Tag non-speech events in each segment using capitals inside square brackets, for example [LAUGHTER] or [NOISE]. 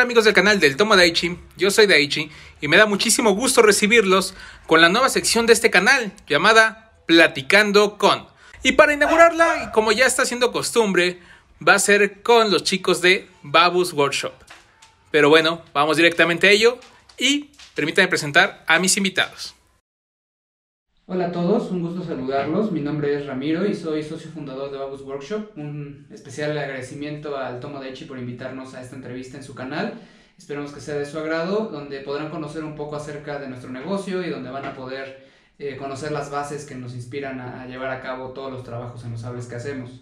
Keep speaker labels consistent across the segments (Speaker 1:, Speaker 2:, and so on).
Speaker 1: amigos del canal del Tomo Daichi? Yo soy Daichi y me da muchísimo gusto recibirlos con la nueva sección de este canal llamada Platicando con. Y para inaugurarla, como ya está siendo costumbre, va a ser con los chicos de Babus Workshop. Pero bueno, vamos directamente a ello y permítanme presentar a mis invitados.
Speaker 2: Hola a todos, un gusto saludarlos. Mi nombre es Ramiro y soy socio fundador de Babus Workshop. Un especial agradecimiento al Tomo Daichi por invitarnos a esta entrevista en su canal. Esperamos que sea de su agrado, donde podrán conocer un poco acerca de nuestro negocio y donde van a poder eh, conocer las bases que nos inspiran a, llevar a cabo todos los trabajos en los sables que hacemos.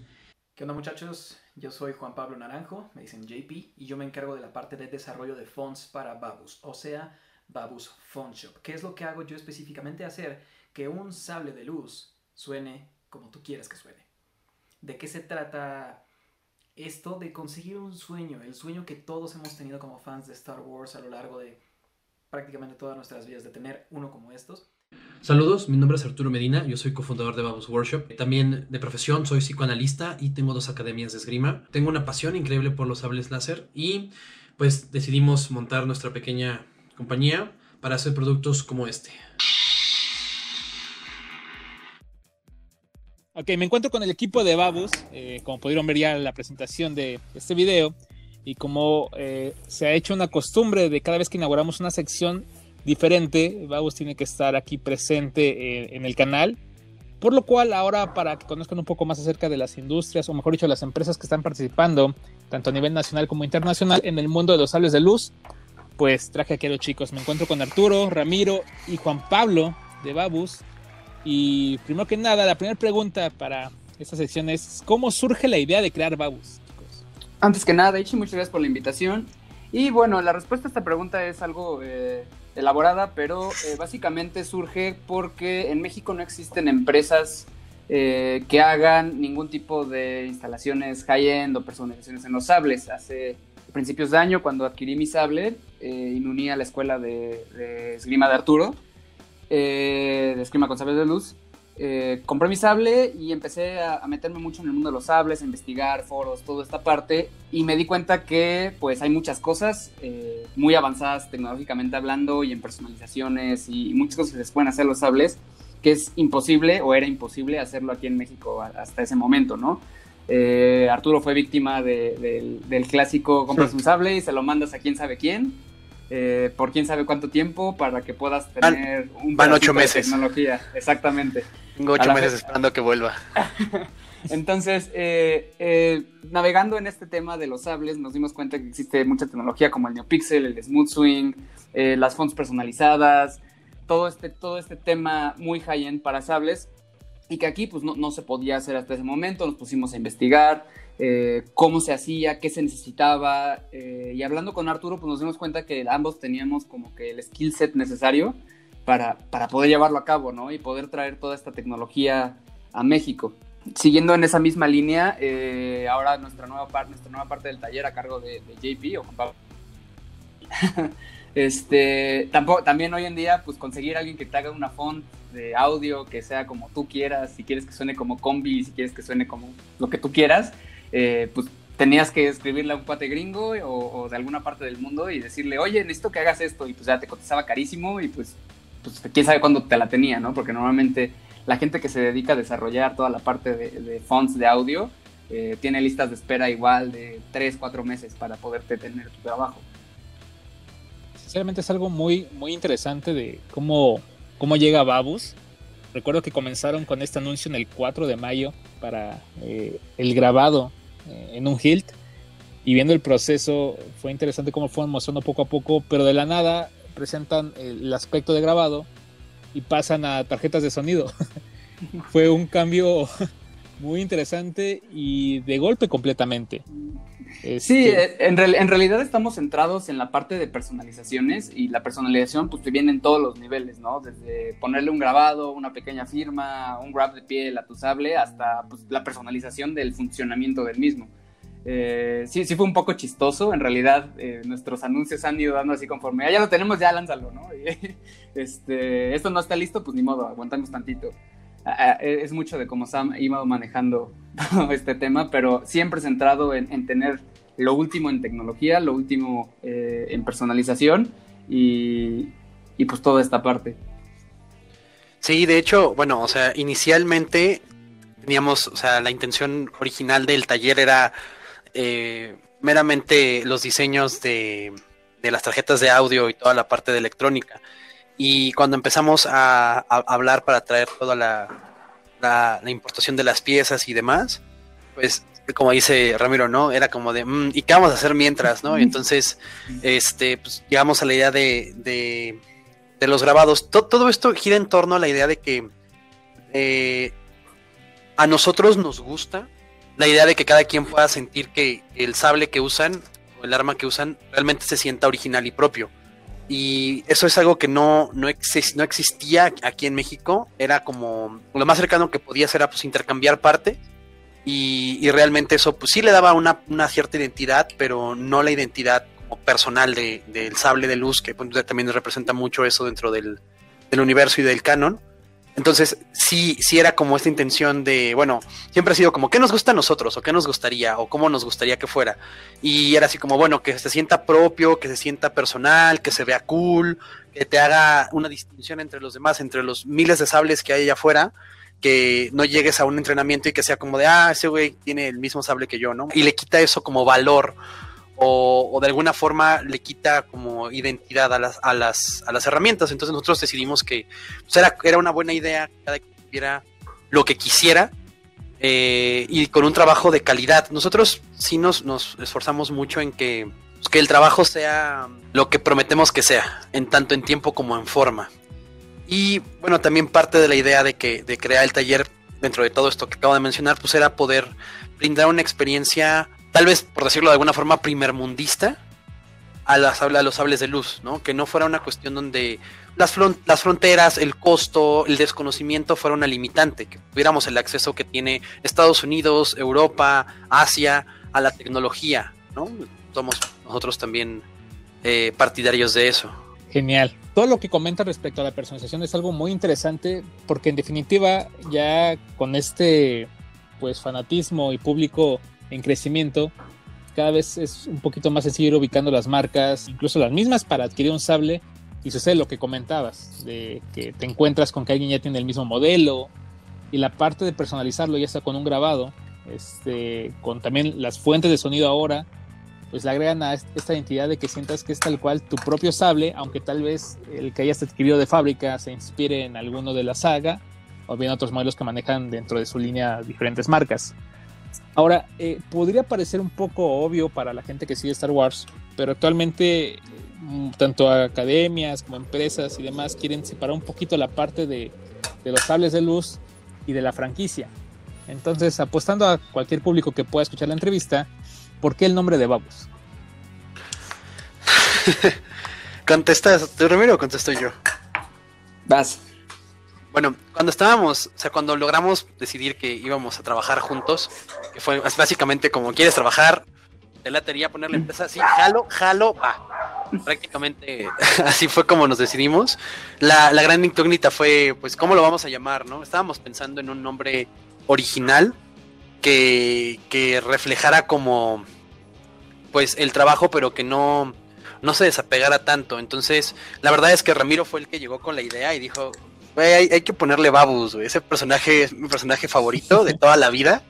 Speaker 3: ¿Qué onda muchachos? Yo soy Juan Pablo Naranjo, me dicen JP, y yo me encargo de la parte de desarrollo de fonts para Babus, o sea, Babus Font Shop. ¿Qué es lo que hago yo específicamente? Hacer que un sable de luz suene como tú quieras que suene. ¿De qué se trata esto? De conseguir un sueño, el sueño que todos hemos tenido como fans de Star Wars a lo largo de prácticamente todas nuestras vidas, de tener uno como estos.
Speaker 4: Saludos, mi nombre es Arturo Medina, yo soy cofundador de Babos Workshop. También de profesión soy psicoanalista y tengo dos academias de esgrima. Tengo una pasión increíble por los sables láser y pues decidimos montar nuestra pequeña compañía para hacer productos como este.
Speaker 1: Ok, me encuentro con el equipo de Babus, eh, como pudieron ver ya en la presentación de este video, y como eh, se ha hecho una costumbre de cada vez que inauguramos una sección diferente, Babus tiene que estar aquí presente eh, en el canal, por lo cual ahora para que conozcan un poco más acerca de las industrias, o mejor dicho, las empresas que están participando, tanto a nivel nacional como internacional, en el mundo de los sables de luz, pues traje aquí a los chicos. Me encuentro con Arturo, Ramiro y Juan Pablo de Babus y primero que nada, la primera pregunta para esta sección es, ¿cómo surge la idea de crear Babus?
Speaker 2: Antes que nada, Ichi, muchas gracias por la invitación. Y bueno, la respuesta a esta pregunta es algo eh, elaborada, pero eh, básicamente surge porque en México no existen empresas eh, que hagan ningún tipo de instalaciones high-end o personalizaciones en los sables. Hace principios de año, cuando adquirí mi sable y me uní a la escuela de esgrima de Arturo, eh, de esgrima con sables de luz, eh, compré mi sable y empecé a, meterme mucho en el mundo de los sables, a investigar foros, toda esta parte, y me di cuenta que pues hay muchas cosas eh, muy avanzadas tecnológicamente hablando y en personalizaciones y, muchas cosas que se pueden hacer los sables, que es imposible o era imposible hacerlo aquí en México hasta ese momento, ¿no? Arturo fue víctima del, del, clásico compras un sable y se lo mandas a quién sabe quién eh, por quién sabe cuánto tiempo para que puedas tener
Speaker 5: un van ocho meses.
Speaker 2: tecnología. Exactamente.
Speaker 5: Tengo ocho meses esperando que vuelva. [LAUGHS]
Speaker 2: Entonces, eh, eh, navegando en este tema de los sables, nos dimos cuenta que existe mucha tecnología como el NeoPixel, el Smooth Swing, las fonts personalizadas, todo este, todo este tema muy high-end para sables y que aquí pues no, no, se podía hacer hasta ese momento, nos pusimos a investigar, eh, cómo se hacía, qué se necesitaba. Eh, y hablando con Arturo, pues nos dimos cuenta que ambos teníamos como que el skill set necesario para, para poder llevarlo a cabo, ¿no? Y poder traer toda esta tecnología a México. Siguiendo en esa misma línea, eh, ahora nuestra nueva, nuestra nueva parte del taller a cargo de, JP o Pablo. [LAUGHS] este, tampoco, también hoy en día, pues conseguir a alguien que te haga una font de audio que sea como tú quieras, si quieres que suene como combi, si quieres que suene como lo que tú quieras, eh, pues tenías que escribirle a un cuate gringo o, de alguna parte del mundo y decirle, oye, necesito que hagas esto, y pues ya te cotizaba carísimo y pues, pues quién sabe cuándo te la tenía, ¿no? Porque normalmente la gente que se dedica a desarrollar toda la parte de, fonts de audio eh, tiene listas de espera igual de 3, 4 meses para poderte tener tu trabajo.
Speaker 1: Sinceramente es algo muy, muy interesante de cómo, cómo llega Babus. Recuerdo que comenzaron con este anuncio en el 4 de mayo para eh, el grabado eh, en un Hilt y viendo el proceso fue interesante cómo fueron mostrando poco a poco, pero de la nada presentan el aspecto de grabado y pasan a tarjetas de sonido. [LAUGHS] fue un cambio [LAUGHS] muy interesante y de golpe completamente.
Speaker 2: Sí, este, eh, en, en, realidad estamos centrados en la parte de personalizaciones y la personalización pues te viene en todos los niveles, ¿no? Desde ponerle un grabado, una pequeña firma, un grab de piel a tu sable, hasta pues, la personalización del funcionamiento del mismo. Eh, sí, sí fue un poco chistoso, en realidad eh, nuestros anuncios han ido dando así conforme, ah, ya lo tenemos, ya lánzalo, ¿no? [LAUGHS] este, esto no está listo, pues ni modo, aguantamos tantito. Ah, ah, es mucho de cómo Sam ido manejando [LAUGHS] este tema, pero siempre centrado en, tener lo último en tecnología, lo último eh, en personalización y, y pues toda esta parte.
Speaker 5: Sí, de hecho, bueno, o sea, inicialmente teníamos, o sea, la intención original del taller era eh, meramente los diseños de, de, las tarjetas de audio y toda la parte de electrónica. Y cuando empezamos a, a hablar para traer toda la, la, la, importación de las piezas y demás, pues como dice Ramiro, ¿no? Era como de, mmm, ¿y qué vamos a hacer mientras, no? Y entonces, este, pues llegamos a la idea de, de de los grabados. Todo, todo esto gira en torno a la idea de que eh, a nosotros nos gusta la idea de que cada quien pueda sentir que el sable que usan o el arma que usan realmente se sienta original y propio. Y eso es algo que no, no, exist, no existía aquí en México. Era como lo más cercano que podía ser pues, intercambiar parte. Y, y, realmente eso pues sí le daba una, una cierta identidad, pero no la identidad personal de, del sable de luz, que pues, también representa mucho eso dentro del, del, universo y del canon. Entonces, sí, sí era como esta intención de, bueno, siempre ha sido como, ¿qué nos gusta a nosotros? ¿O qué nos gustaría? ¿O cómo nos gustaría que fuera? Y era así como, bueno, que se sienta propio, que se sienta personal, que se vea cool, que te haga una distinción entre los demás, entre los miles de sables que hay allá afuera, que no llegues a un entrenamiento y que sea como de, ah, ese güey tiene el mismo sable que yo, ¿no? Y le quita eso como valor o, de alguna forma le quita como identidad a las, a las, a las herramientas. Entonces nosotros decidimos que pues era, era, una buena idea cada quien tuviera lo que quisiera eh, y con un trabajo de calidad. Nosotros sí nos, nos esforzamos mucho en que, pues, que el trabajo sea lo que prometemos que sea, en tanto en tiempo como en forma. Y bueno, también parte de la idea de que de crear el taller dentro de todo esto que acabo de mencionar, pues era poder brindar una experiencia tal vez, por decirlo de alguna forma, primermundista a, las, a los sables de luz, ¿no? Que no fuera una cuestión donde las, fronteras, el costo, el desconocimiento fuera una limitante, que tuviéramos el acceso que tiene Estados Unidos, Europa, Asia a la tecnología, ¿no? Somos nosotros también eh, partidarios de eso.
Speaker 1: Genial. Todo lo que comenta respecto a la personalización es algo muy interesante porque en definitiva ya con este pues fanatismo y público en crecimiento, cada vez es un poquito más sencillo ir ubicando las marcas, incluso las mismas para adquirir un sable. Y sucede lo que comentabas, de que te encuentras con que alguien ya tiene el mismo modelo y la parte de personalizarlo ya está con un grabado, este, con también las fuentes de sonido ahora, pues le agregan a esta identidad de que sientas que es tal cual tu propio sable, aunque tal vez el que hayas adquirido de fábrica se inspire en alguno de la saga o bien otros modelos que manejan dentro de su línea diferentes marcas. Ahora, eh, podría parecer un poco obvio para la gente que sigue Star Wars, pero actualmente mm, tanto academias como empresas y demás quieren separar un poquito la parte de, de los sables de luz y de la franquicia. Entonces, apostando a cualquier público que pueda escuchar la entrevista, ¿por qué el nombre de Babus? [LAUGHS]
Speaker 5: ¿Contestas tú, Ramiro, o contesto yo?
Speaker 2: Vas.
Speaker 5: Bueno, cuando estábamos, o sea, cuando logramos decidir que íbamos a trabajar juntos, que fue básicamente como quieres trabajar, te latería poner la empresa así, jalo, jalo, va. Prácticamente [LAUGHS] así fue como nos decidimos. La, la, gran incógnita fue, pues, ¿cómo lo vamos a llamar, no? Estábamos pensando en un nombre original que, que reflejara como, pues, el trabajo, pero que no, no se desapegara tanto. Entonces, la verdad es que Ramiro fue el que llegó con la idea y dijo, hay, hay, que ponerle Babus. Ese personaje es mi personaje favorito de toda la vida.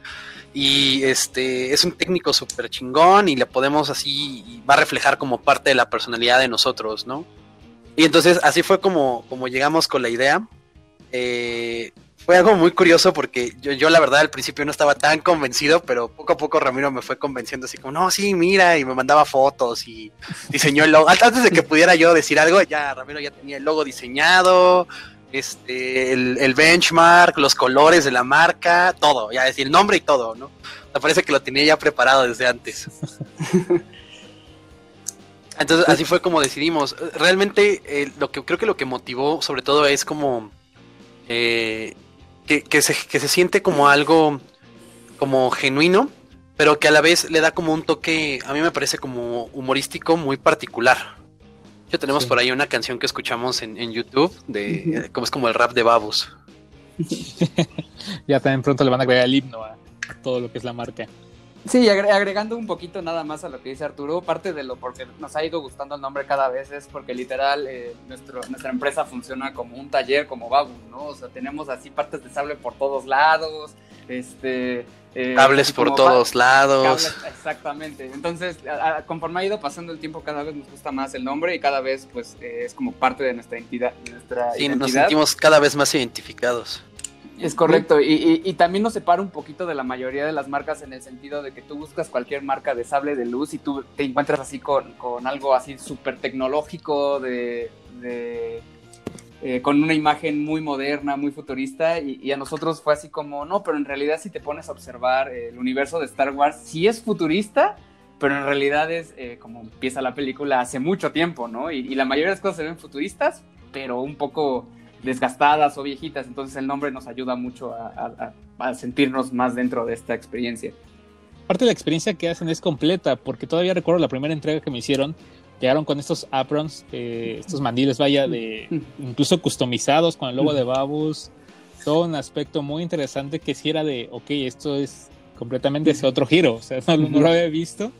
Speaker 5: Y este es un técnico súper chingón y le podemos así, va a reflejar como parte de la personalidad de nosotros, ¿no? Y entonces así fue como, como llegamos con la idea. Eh, fue algo muy curioso porque yo, yo la verdad al principio no estaba tan convencido, pero poco a poco Ramiro me fue convenciendo así como, no, sí, mira, y me mandaba fotos y diseñó el logo. Antes de que pudiera yo decir algo, ya Ramiro ya tenía el logo diseñado, este, el, el, benchmark, los colores de la marca, todo, ya decir, el nombre y todo, ¿no? Me parece que lo tenía ya preparado desde antes. [LAUGHS] Entonces, así fue como decidimos. Realmente, eh, lo que creo que lo que motivó, sobre todo, es como eh, que, que, se, que se siente como algo como genuino, pero que a la vez le da como un toque, a mí me parece como humorístico muy particular tenemos sí. por ahí una canción que escuchamos en, en YouTube de como es como el rap de Babus. [LAUGHS]
Speaker 1: ya también pronto le van a agregar el himno a, todo lo que es la marca.
Speaker 2: Sí, agregando un poquito nada más a lo que dice Arturo, parte de lo porque nos ha ido gustando el nombre cada vez es porque literal eh, nuestro, nuestra empresa funciona como un taller, como Babu, ¿no? O sea, tenemos así partes de sable por todos lados, este...
Speaker 5: Eh, cables por todos lados.
Speaker 2: exactamente. Entonces, conforme ha ido pasando el tiempo, cada vez nos gusta más el nombre y cada vez pues eh, es como parte de nuestra entidad. Nuestra
Speaker 5: sí, nos sentimos cada vez más identificados.
Speaker 2: Es correcto, y, también nos separa un poquito de la mayoría de las marcas en el sentido de que tú buscas cualquier marca de sable de luz y tú te encuentras así con, algo así súper tecnológico, de, eh, con una imagen muy moderna, muy futurista, y, a nosotros fue así como, no, pero en realidad si te pones a observar el universo de Star Wars, sí es futurista, pero en realidad es eh, como empieza la película hace mucho tiempo, ¿no? Y, y la mayoría de las cosas se ven futuristas, pero un poco desgastadas o viejitas, entonces el nombre nos ayuda mucho a, sentirnos más dentro de esta experiencia.
Speaker 1: Parte de la experiencia que hacen es completa, porque todavía recuerdo la primera entrega que me hicieron, llegaron con estos aprons, eh, estos mandiles, vaya, de [LAUGHS] incluso customizados con el logo de Babus, todo un aspecto muy interesante que si era de, ok, esto es completamente ese otro giro, o sea, [LAUGHS] no, lo había visto.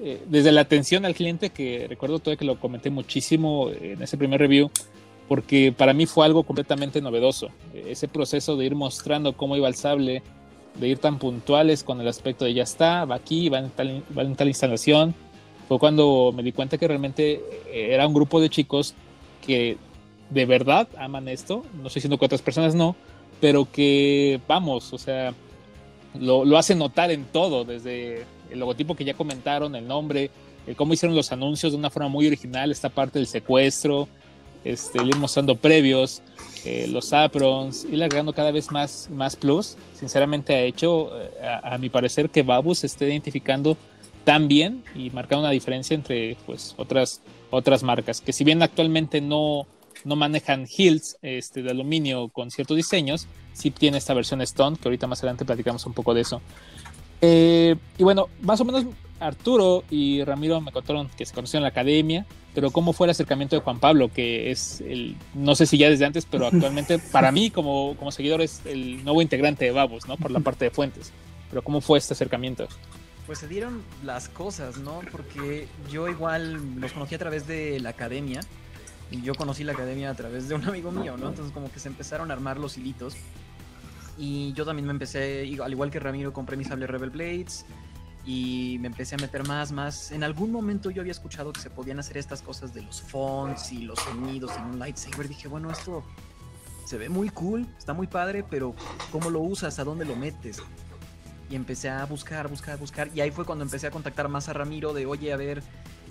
Speaker 1: Eh, desde la atención al cliente, que recuerdo todavía que lo comenté muchísimo en ese primer review, porque para mí fue algo completamente novedoso. Ese proceso de ir mostrando cómo iba el sable, de ir tan puntuales con el aspecto de ya está, va aquí, va en tal, va en tal instalación, fue cuando me di cuenta que realmente era un grupo de chicos que de verdad aman esto, no estoy diciendo que otras personas no, pero que vamos, o sea, lo, lo hacen notar en todo, desde el logotipo que ya comentaron, el nombre, el cómo hicieron los anuncios de una forma muy original, esta parte del secuestro, este, ir mostrando previos, eh, los aprons, ir agregando cada vez más, más plus. Sinceramente ha hecho, eh, a, mi parecer, que Babus esté identificando tan bien y marcando una diferencia entre pues, otras, otras marcas, que si bien actualmente no, no manejan hills este, de aluminio con ciertos diseños, sí tiene esta versión Stone, que ahorita más adelante platicamos un poco de eso. Eh, y bueno, más o menos Arturo y Ramiro me contaron que se conocieron en la academia, pero cómo fue el acercamiento de Juan Pablo, que es el, no sé si ya desde antes, pero actualmente [LAUGHS] para mí como, como seguidor es el nuevo integrante de Babos, ¿no? Por la parte de Fuentes. Pero cómo fue este acercamiento.
Speaker 6: Pues se dieron las cosas, ¿no? Porque yo igual los conocí a través de la academia y yo conocí la academia a través de un amigo mío, ¿no? Entonces como que se empezaron a armar los hilitos y yo también me empecé, al igual que Ramiro, compré mi sable Rebel Blades y me empecé a meter más, más. En algún momento yo había escuchado que se podían hacer estas cosas de los fonts y los sonidos en un lightsaber. Dije, bueno, esto se ve muy cool, está muy padre, pero ¿cómo lo usas? ¿A dónde lo metes? Y empecé a buscar, buscar, buscar. Y ahí fue cuando empecé a contactar más a Ramiro de, oye, a ver,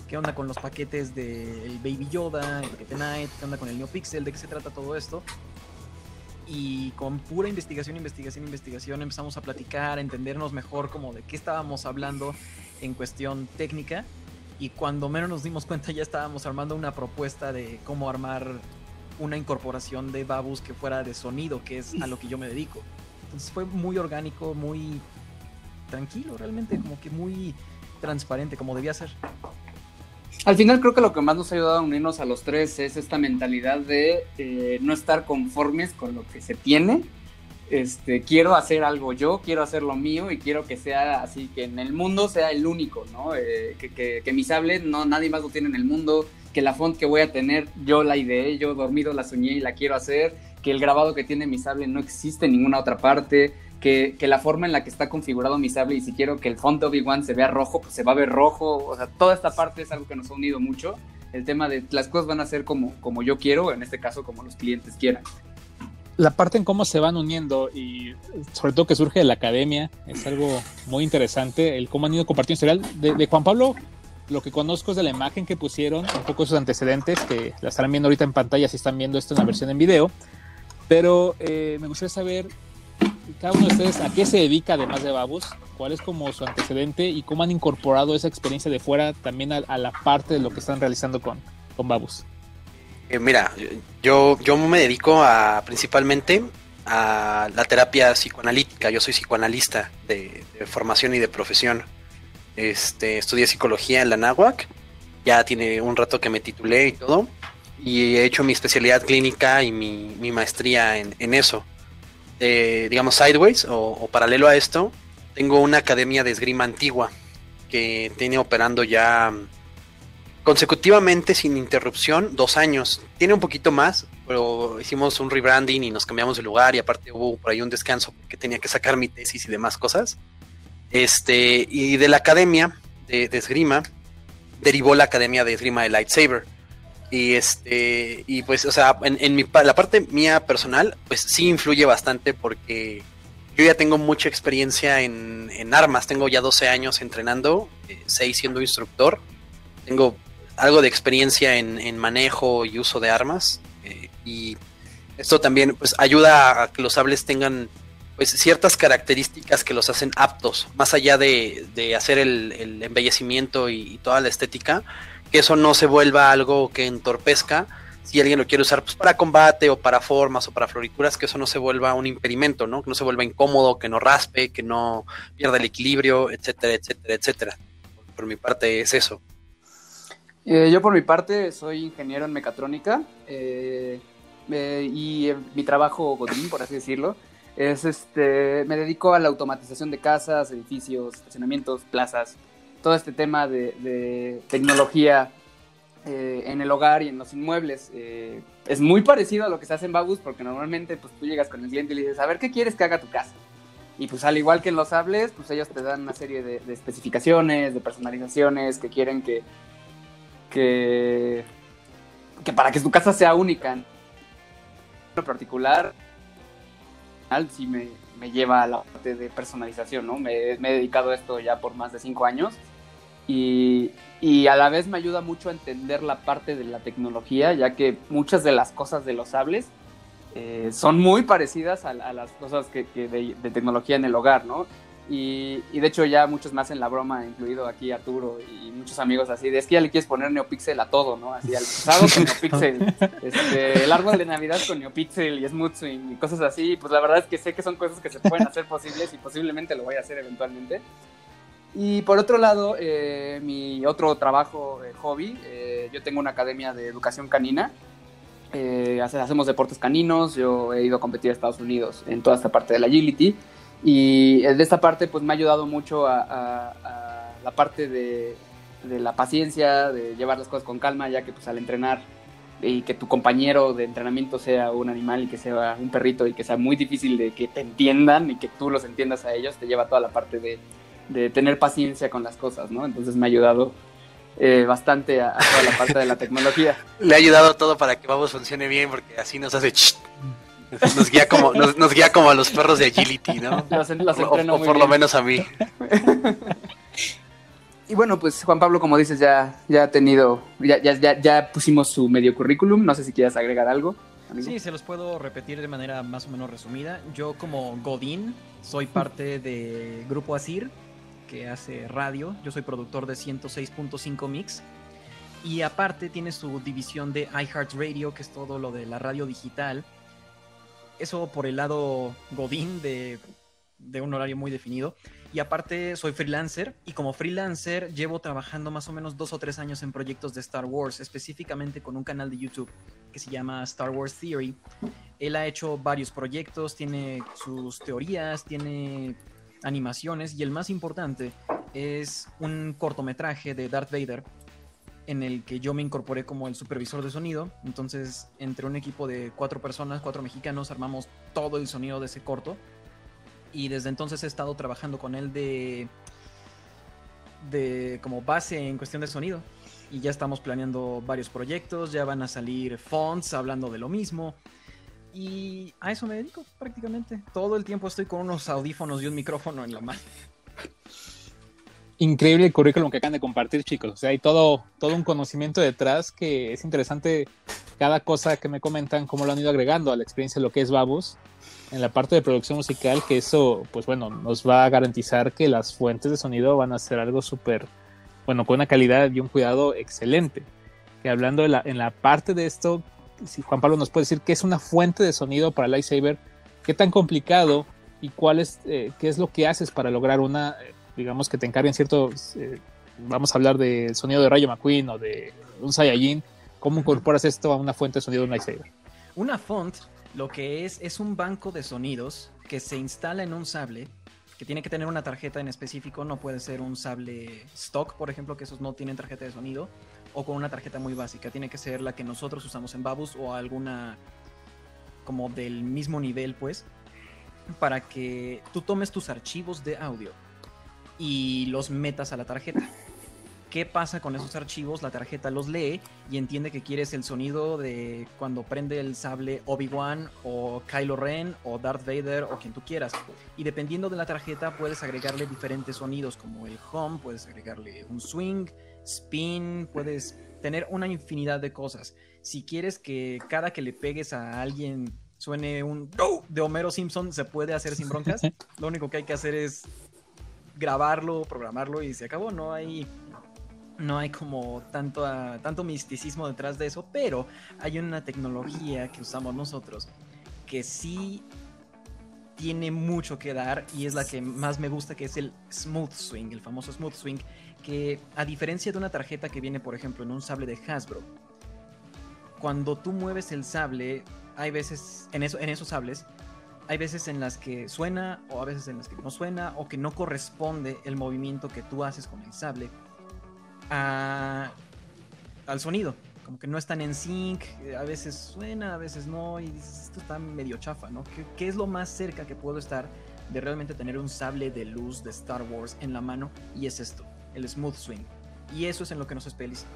Speaker 6: ¿qué onda con los paquetes del Baby Yoda, el paquete Night? ¿Qué onda con el NeoPixel? ¿De qué se trata todo esto? Y con pura investigación, investigación, investigación empezamos a platicar, a entendernos mejor como de qué estábamos hablando en cuestión técnica y cuando menos nos dimos cuenta ya estábamos armando una propuesta de cómo armar una incorporación de Babus que fuera de sonido, que es a lo que yo me dedico. Entonces fue muy orgánico, muy tranquilo realmente, como que muy transparente, como debía ser.
Speaker 2: Al final creo que lo que más nos ha ayudado a unirnos a los tres es esta mentalidad de eh, no estar conformes con lo que se tiene. Este, quiero hacer algo yo, quiero hacer lo mío y quiero que sea así, que en el mundo sea el único, ¿no? Eh, que, que, que, no, nadie más lo tiene en el mundo, que la font que voy a tener yo la ideé, yo dormido la soñé y la quiero hacer, que el grabado que tiene mi sable no existe en ninguna otra parte, que, la forma en la que está configurado mi sable y si quiero que el font de Obi-Wan se vea rojo, pues se va a ver rojo. O sea, toda esta parte es algo que nos ha unido mucho. El tema de las cosas van a ser como, como yo quiero, en este caso como los clientes quieran.
Speaker 1: La parte en cómo se van uniendo y sobre todo que surge de la academia es algo muy interesante. El cómo han ido compartiendo historial de, de Juan Pablo. Lo que conozco es de la imagen que pusieron, un poco esos antecedentes que la estarán viendo ahorita en pantalla si están viendo esto en la versión en video. Pero eh, me gustaría saber cada uno de ustedes a qué se dedica además de Babus, cuál es como su antecedente y cómo han incorporado esa experiencia de fuera también a, la parte de lo que están realizando con, con Babus.
Speaker 5: Eh, mira, yo, yo me dedico a principalmente a la terapia psicoanalítica. Yo soy psicoanalista de, formación y de profesión. Este, estudié psicología en la NAWAC. Ya tiene un rato que me titulé y todo. Y he hecho mi especialidad clínica y mi, maestría en, en eso. Eh, digamos, sideways o, paralelo a esto, tengo una academia de esgrima antigua que tiene operando ya consecutivamente sin interrupción dos años. Tiene un poquito más, pero hicimos un rebranding y nos cambiamos de lugar y aparte hubo por ahí un descanso porque tenía que sacar mi tesis y demás cosas. Este, y de la academia de, esgrima derivó la academia de esgrima de lightsaber. Y este, y pues, o sea, en, mi, la parte mía personal, pues sí influye bastante porque yo ya tengo mucha experiencia en, armas, tengo ya 12 años entrenando, 6 eh, siendo instructor, tengo algo de experiencia en, manejo y uso de armas, eh, y esto también pues ayuda a que los sables tengan pues ciertas características que los hacen aptos, más allá de, hacer el, embellecimiento y, toda la estética, que eso no se vuelva algo que entorpezca si alguien lo quiere usar pues, para combate o para formas o para florituras, que eso no se vuelva un impedimento, ¿no? Que no se vuelva incómodo, que no raspe, que no pierda el equilibrio, etcétera, etcétera, etcétera. Por, mi parte es eso.
Speaker 2: Eh, yo por mi parte soy ingeniero en mecatrónica eh, eh, y mi trabajo godín, por así decirlo, es este, me dedico a la automatización de casas, edificios, estacionamientos, plazas, todo este tema de, tecnología eh, en el hogar y en los inmuebles. Eh, es muy parecido a lo que se hace en Babus porque normalmente pues tú llegas con el cliente y le dices, a ver, ¿qué quieres que haga tu casa? Y pues al igual que en los hables, pues ellos te dan una serie de, especificaciones, de personalizaciones que quieren que, que, que para que tu casa sea única. En particular, sí me, lleva a la parte de personalización, ¿no? Me, he dedicado a esto ya por más de cinco años y, a la vez me ayuda mucho a entender la parte de la tecnología, ya que muchas de las cosas de los sables eh, son muy parecidas a, las cosas que, de, de, tecnología en el hogar, ¿no? Y, de hecho ya muchos más en la broma, incluido aquí Arturo y muchos amigos así, de es que ya le quieres poner neopixel a todo, ¿no? Así al pasado con [LAUGHS] neopixel, este, el árbol de Navidad con neopixel y smooth swing y cosas así, pues la verdad es que sé que son cosas que se pueden hacer posibles y posiblemente lo voy a hacer eventualmente. Y por otro lado, eh, mi otro trabajo, eh, hobby, eh, yo tengo una academia de educación canina, hacemos deportes caninos, yo he ido a competir a Estados Unidos en toda esta parte de la agility, y de esta parte pues me ha ayudado mucho a, la parte de, la paciencia, de llevar las cosas con calma, ya que pues al entrenar y que tu compañero de entrenamiento sea un animal y que sea un perrito y que sea muy difícil de que te entiendan y que tú los entiendas a ellos, te lleva toda la parte de, tener paciencia con las cosas, ¿no? Entonces me ha ayudado eh, bastante a, toda la parte de la tecnología. [LAUGHS]
Speaker 5: Le ha ayudado todo para que vamos funcione bien porque así nos hace... Nos guía como, nos, guía como a los perros de agility, ¿no? [LAUGHS] o, por lo menos a mí. [LAUGHS]
Speaker 2: Y bueno, pues Juan Pablo, como dices, ya, ya ha tenido, ya, ya, ya, pusimos su medio currículum. No sé si quieras agregar algo.
Speaker 6: Sí, se los puedo repetir de manera más o menos resumida. Yo como Godín soy parte de Grupo Asir, que hace radio. Yo soy productor de 106.5 Mix. Y aparte tiene su división de iHeartRadio, que es todo lo de la radio digital eso por el lado Godín de, un horario muy definido. Y aparte soy freelancer y como freelancer llevo trabajando más o menos dos o tres años en proyectos de Star Wars, específicamente con un canal de YouTube que se llama Star Wars Theory. Él ha hecho varios proyectos, tiene sus teorías, tiene animaciones y el más importante es un cortometraje de Darth Vader en el que yo me incorporé como el supervisor de sonido. Entonces, entre un equipo de cuatro personas, cuatro mexicanos, armamos todo el sonido de ese corto. Y desde entonces he estado trabajando con él de, de como base en cuestión de sonido. Y ya estamos planeando varios proyectos, ya van a salir fonts hablando de lo mismo. Y a eso me dedico prácticamente. Todo el tiempo estoy con unos audífonos y un micrófono en la mano
Speaker 1: increíble el currículum que acaban de compartir, chicos. O sea, hay todo, todo un conocimiento detrás que es interesante cada cosa que me comentan, cómo lo han ido agregando a la experiencia de lo que es Babus en la parte de producción musical, que eso, pues bueno, nos va a garantizar que las fuentes de sonido van a ser algo súper, bueno, con una calidad y un cuidado excelente. Que hablando de la, en la parte de esto, si Juan Pablo nos puede decir qué es una fuente de sonido para Lightsaber, qué tan complicado y cuál es, eh, qué es lo que haces para lograr una digamos que te encarguen cierto, eh, vamos a hablar del sonido de Rayo McQueen o de un Saiyajin, ¿cómo incorporas esto a una fuente de sonido de un lightsaber?
Speaker 6: Una font lo que es es un banco de sonidos que se instala en un sable que tiene que tener una tarjeta en específico, no puede ser un sable stock, por ejemplo, que esos no tienen tarjeta de sonido, o con una tarjeta muy básica, tiene que ser la que nosotros usamos en Babus o alguna como del mismo nivel, pues, para que tú tomes tus archivos de audio y los metas a la tarjeta. ¿Qué pasa con esos archivos? La tarjeta los lee y entiende que quieres el sonido de cuando prende el sable Obi-Wan o Kylo Ren o Darth Vader o quien tú quieras. Y dependiendo de la tarjeta puedes agregarle diferentes sonidos como el home, puedes agregarle un swing, spin, puedes tener una infinidad de cosas. Si quieres que cada que le pegues a alguien suene un de Homero Simpson, se puede hacer sin broncas. [LAUGHS] Lo único que hay que hacer es grabarlo, programarlo y se acabó. No hay no hay como tanto, ah, tanto misticismo detrás de eso, pero hay una tecnología que usamos nosotros que sí tiene mucho que dar y es la que más me gusta, que es el Smooth Swing, el famoso Smooth Swing, que a diferencia de una tarjeta que viene, por ejemplo, en un sable de Hasbro, cuando tú mueves el sable, hay veces, en, eso, en esos sables, hay veces en las que suena o a veces en las que no suena o que no corresponde el movimiento que tú haces con el sable al sonido. Como que no están en sync, a veces suena, a veces no, y dices, esto está medio chafa, ¿no? ¿Qué, ¿Qué, es lo más cerca que puedo estar de realmente tener un sable de luz de Star Wars en la mano? Y es esto, el Smooth Swing. Y eso es en lo que nos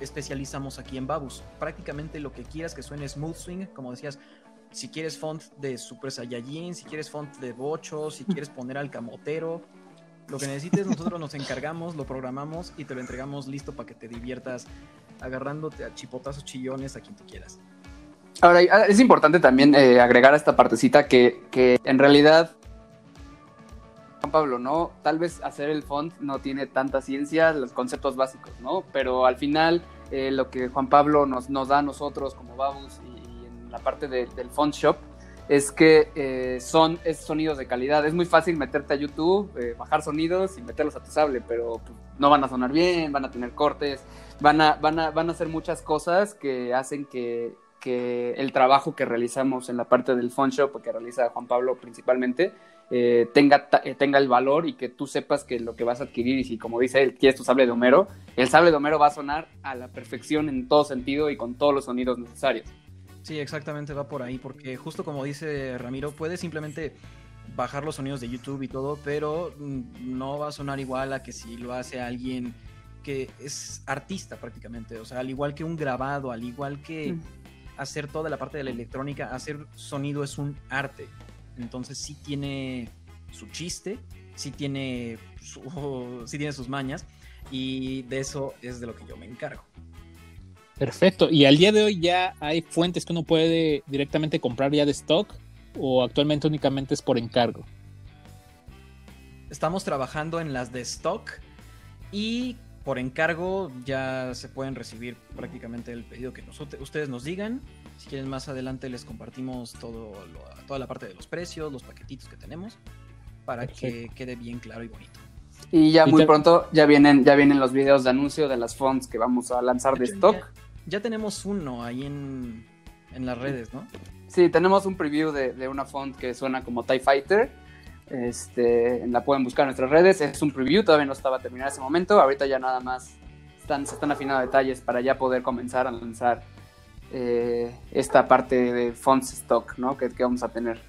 Speaker 6: especializamos aquí en Babus. Prácticamente lo que quieras que suene Smooth Swing, como decías, si quieres font de Super Saiyajin, si quieres font de Bocho, si quieres [LAUGHS] poner al camotero, lo que necesites, nosotros nos encargamos, lo programamos y te lo entregamos listo para que te diviertas agarrándote a chipotazos chillones a quien tú quieras.
Speaker 2: Ahora, ah, es importante también eh, agregar a esta partecita que, que en realidad Pablo, ¿no? Tal vez hacer el font no tiene tanta ciencia, los conceptos básicos, ¿no? Pero al final eh, lo que Juan Pablo nos, nos da a nosotros como Babus y, en la parte del font shop es que eh, son sonidos de calidad. Es muy fácil meterte a YouTube, eh, bajar sonidos y meterlos a tu sable, pero no van a sonar bien, van a tener cortes, van a, van a, van a hacer muchas cosas que hacen que, que el trabajo que realizamos en la parte del phone shop, que realiza Juan Pablo principalmente, eh, tenga, tenga el valor y que tú sepas que lo que vas a adquirir, y si como dice él, quieres tu sable de Homero, el sable de Homero va a sonar a la perfección en todo sentido y con todos los sonidos necesarios.
Speaker 6: Sí, exactamente va por ahí, porque justo como dice Ramiro, puedes simplemente bajar los sonidos de YouTube y todo, pero mm, no va a sonar igual a que si lo hace alguien que es artista prácticamente, o sea, al igual que un grabado, al igual que mm. hacer toda la parte de la electrónica, hacer sonido es un arte, entonces sí tiene su chiste, sí tiene, [LAUGHS] sí tiene sus mañas, y de eso es de lo que yo me encargo.
Speaker 1: Perfecto. ¿Y al día de hoy ya hay fuentes que uno puede directamente comprar ya de stock o actualmente únicamente es por encargo?
Speaker 6: Estamos trabajando en las de stock y por encargo ya se pueden recibir prácticamente el pedido que nosotros, ustedes nos digan. Si quieren más adelante les compartimos todo toda la parte de los precios, los paquetitos que tenemos para que quede bien claro y bonito.
Speaker 2: Y ya muy pronto ya vienen, ya vienen los videos de anuncio de las fonts que vamos a lanzar de, stock.
Speaker 6: Ya tenemos uno ahí en, las redes, ¿no?
Speaker 2: Sí, tenemos un preview de, una font que suena como TIE Fighter. Este, la pueden buscar en nuestras redes. Es un preview, todavía no estaba terminado ese momento. Ahorita ya nada más están, se están afinando detalles para ya poder comenzar a lanzar eh, esta parte de fonts stock ¿no? que, que vamos a tener.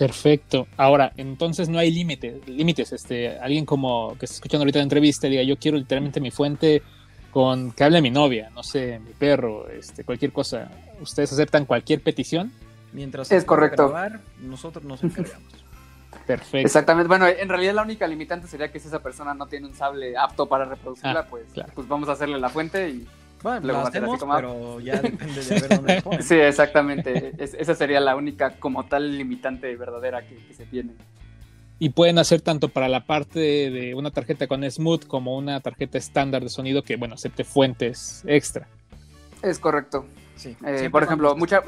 Speaker 1: Perfecto. Ahora, entonces no hay límites, límites. Este, alguien como que está escuchando ahorita la entrevista diga, yo quiero literalmente mi fuente con que hable mi novia, no sé, mi perro, este, cualquier cosa. ¿Ustedes aceptan cualquier petición?
Speaker 6: Mientras
Speaker 2: es correcto.
Speaker 6: nosotros nos encargamos. [LAUGHS]
Speaker 1: Perfecto.
Speaker 2: Exactamente. Bueno, en realidad la única limitante sería que si esa persona no tiene un sable apto para reproducirla, ah, pues, pues vamos a hacerle la fuente y
Speaker 6: bueno, luego hacemos, pero ya depende de ver dónde [LAUGHS] lo
Speaker 2: Sí, exactamente. esa sería la única como tal limitante verdadera que se tiene
Speaker 1: y pueden hacer tanto para la parte de una tarjeta con Smooth como una tarjeta estándar de sonido que, bueno, acepte fuentes extra.
Speaker 2: Es correcto. Sí. Eh, por ejemplo, mucha...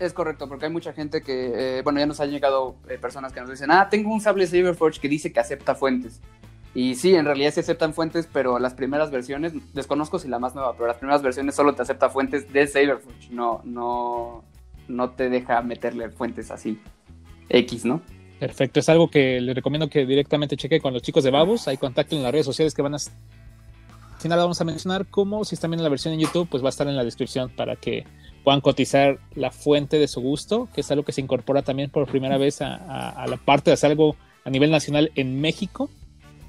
Speaker 2: es correcto, porque hay mucha gente que, eh, bueno, ya nos han llegado eh, personas que nos dicen, ah, tengo un sable Saberforge que dice que acepta fuentes. Y sí, en realidad sí aceptan fuentes, pero las primeras versiones, desconozco si la más nueva, pero las primeras versiones solo te acepta fuentes de Saberforge, no, no, no te deja meterle fuentes así, X, ¿no?
Speaker 1: Perfecto, es algo que les recomiendo que directamente cheque con los chicos de Babus. Hay contacto en las redes sociales que van a. Sin nada, vamos a mencionar como si están viendo la versión en YouTube, pues va a estar en la descripción para que puedan cotizar la fuente de su gusto, que es algo que se incorpora también por primera vez a, a la parte de hacer algo a nivel nacional en México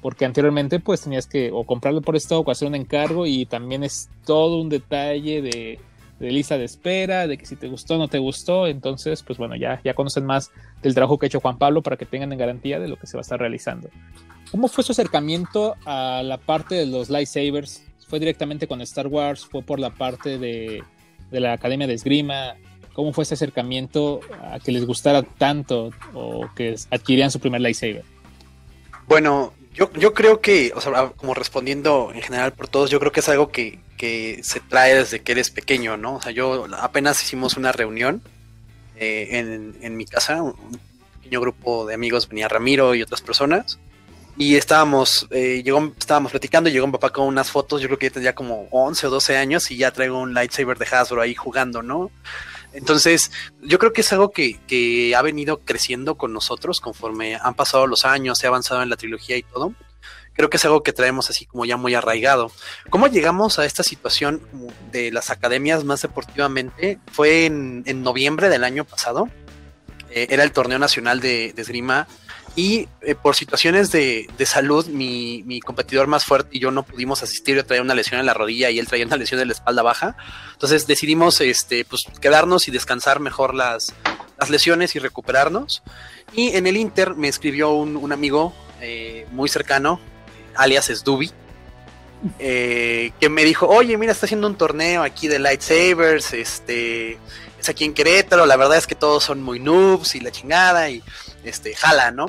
Speaker 1: porque anteriormente pues tenías que o comprarlo por stock o hacer un encargo y también es todo un detalle de, lista de espera, de que si te gustó o no te gustó, entonces pues bueno, ya, ya conocen más del trabajo que ha hecho Juan Pablo para que tengan en garantía de lo que se va a estar realizando. ¿Cómo fue su acercamiento a la parte de los lightsabers? ¿Fue directamente con Star Wars? ¿Fue por la parte de, de la Academia de Esgrima? ¿Cómo fue ese acercamiento a que les gustara tanto o que adquirían su primer lightsaber?
Speaker 5: Bueno, yo, yo creo que, o sea, como respondiendo en general por todos, yo creo que es algo que, que se trae desde que eres pequeño, ¿no? O sea, yo apenas hicimos una reunión eh, en, en, mi casa, un pequeño grupo de amigos, venía Ramiro y otras personas, y estábamos, eh, llegó, estábamos platicando, llegó un papá con unas fotos, yo creo que ya tenía como 11 o 12 años y ya traigo un lightsaber de Hasbro ahí jugando, ¿no? Entonces, yo creo que es algo que, ha venido creciendo con nosotros conforme han pasado los años, se ha avanzado en la trilogía y todo. Creo que es algo que traemos así como ya muy arraigado. ¿Cómo llegamos a esta situación de las academias más deportivamente? Fue en, noviembre del año pasado. Eh, era el torneo nacional de, de esgrima y eh, por situaciones de, salud, mi, competidor más fuerte y yo no pudimos asistir. Yo traía una lesión en la rodilla y él traía una lesión de la espalda baja. Entonces decidimos este, pues, quedarnos y descansar mejor las, las lesiones y recuperarnos. Y en el Inter me escribió un, amigo eh, muy cercano, alias Sdubi, eh, que me dijo, oye, mira, está haciendo un torneo aquí de lightsabers, este, es aquí en Querétaro, la verdad es que todos son muy noobs y la chingada y este, jala, ¿no?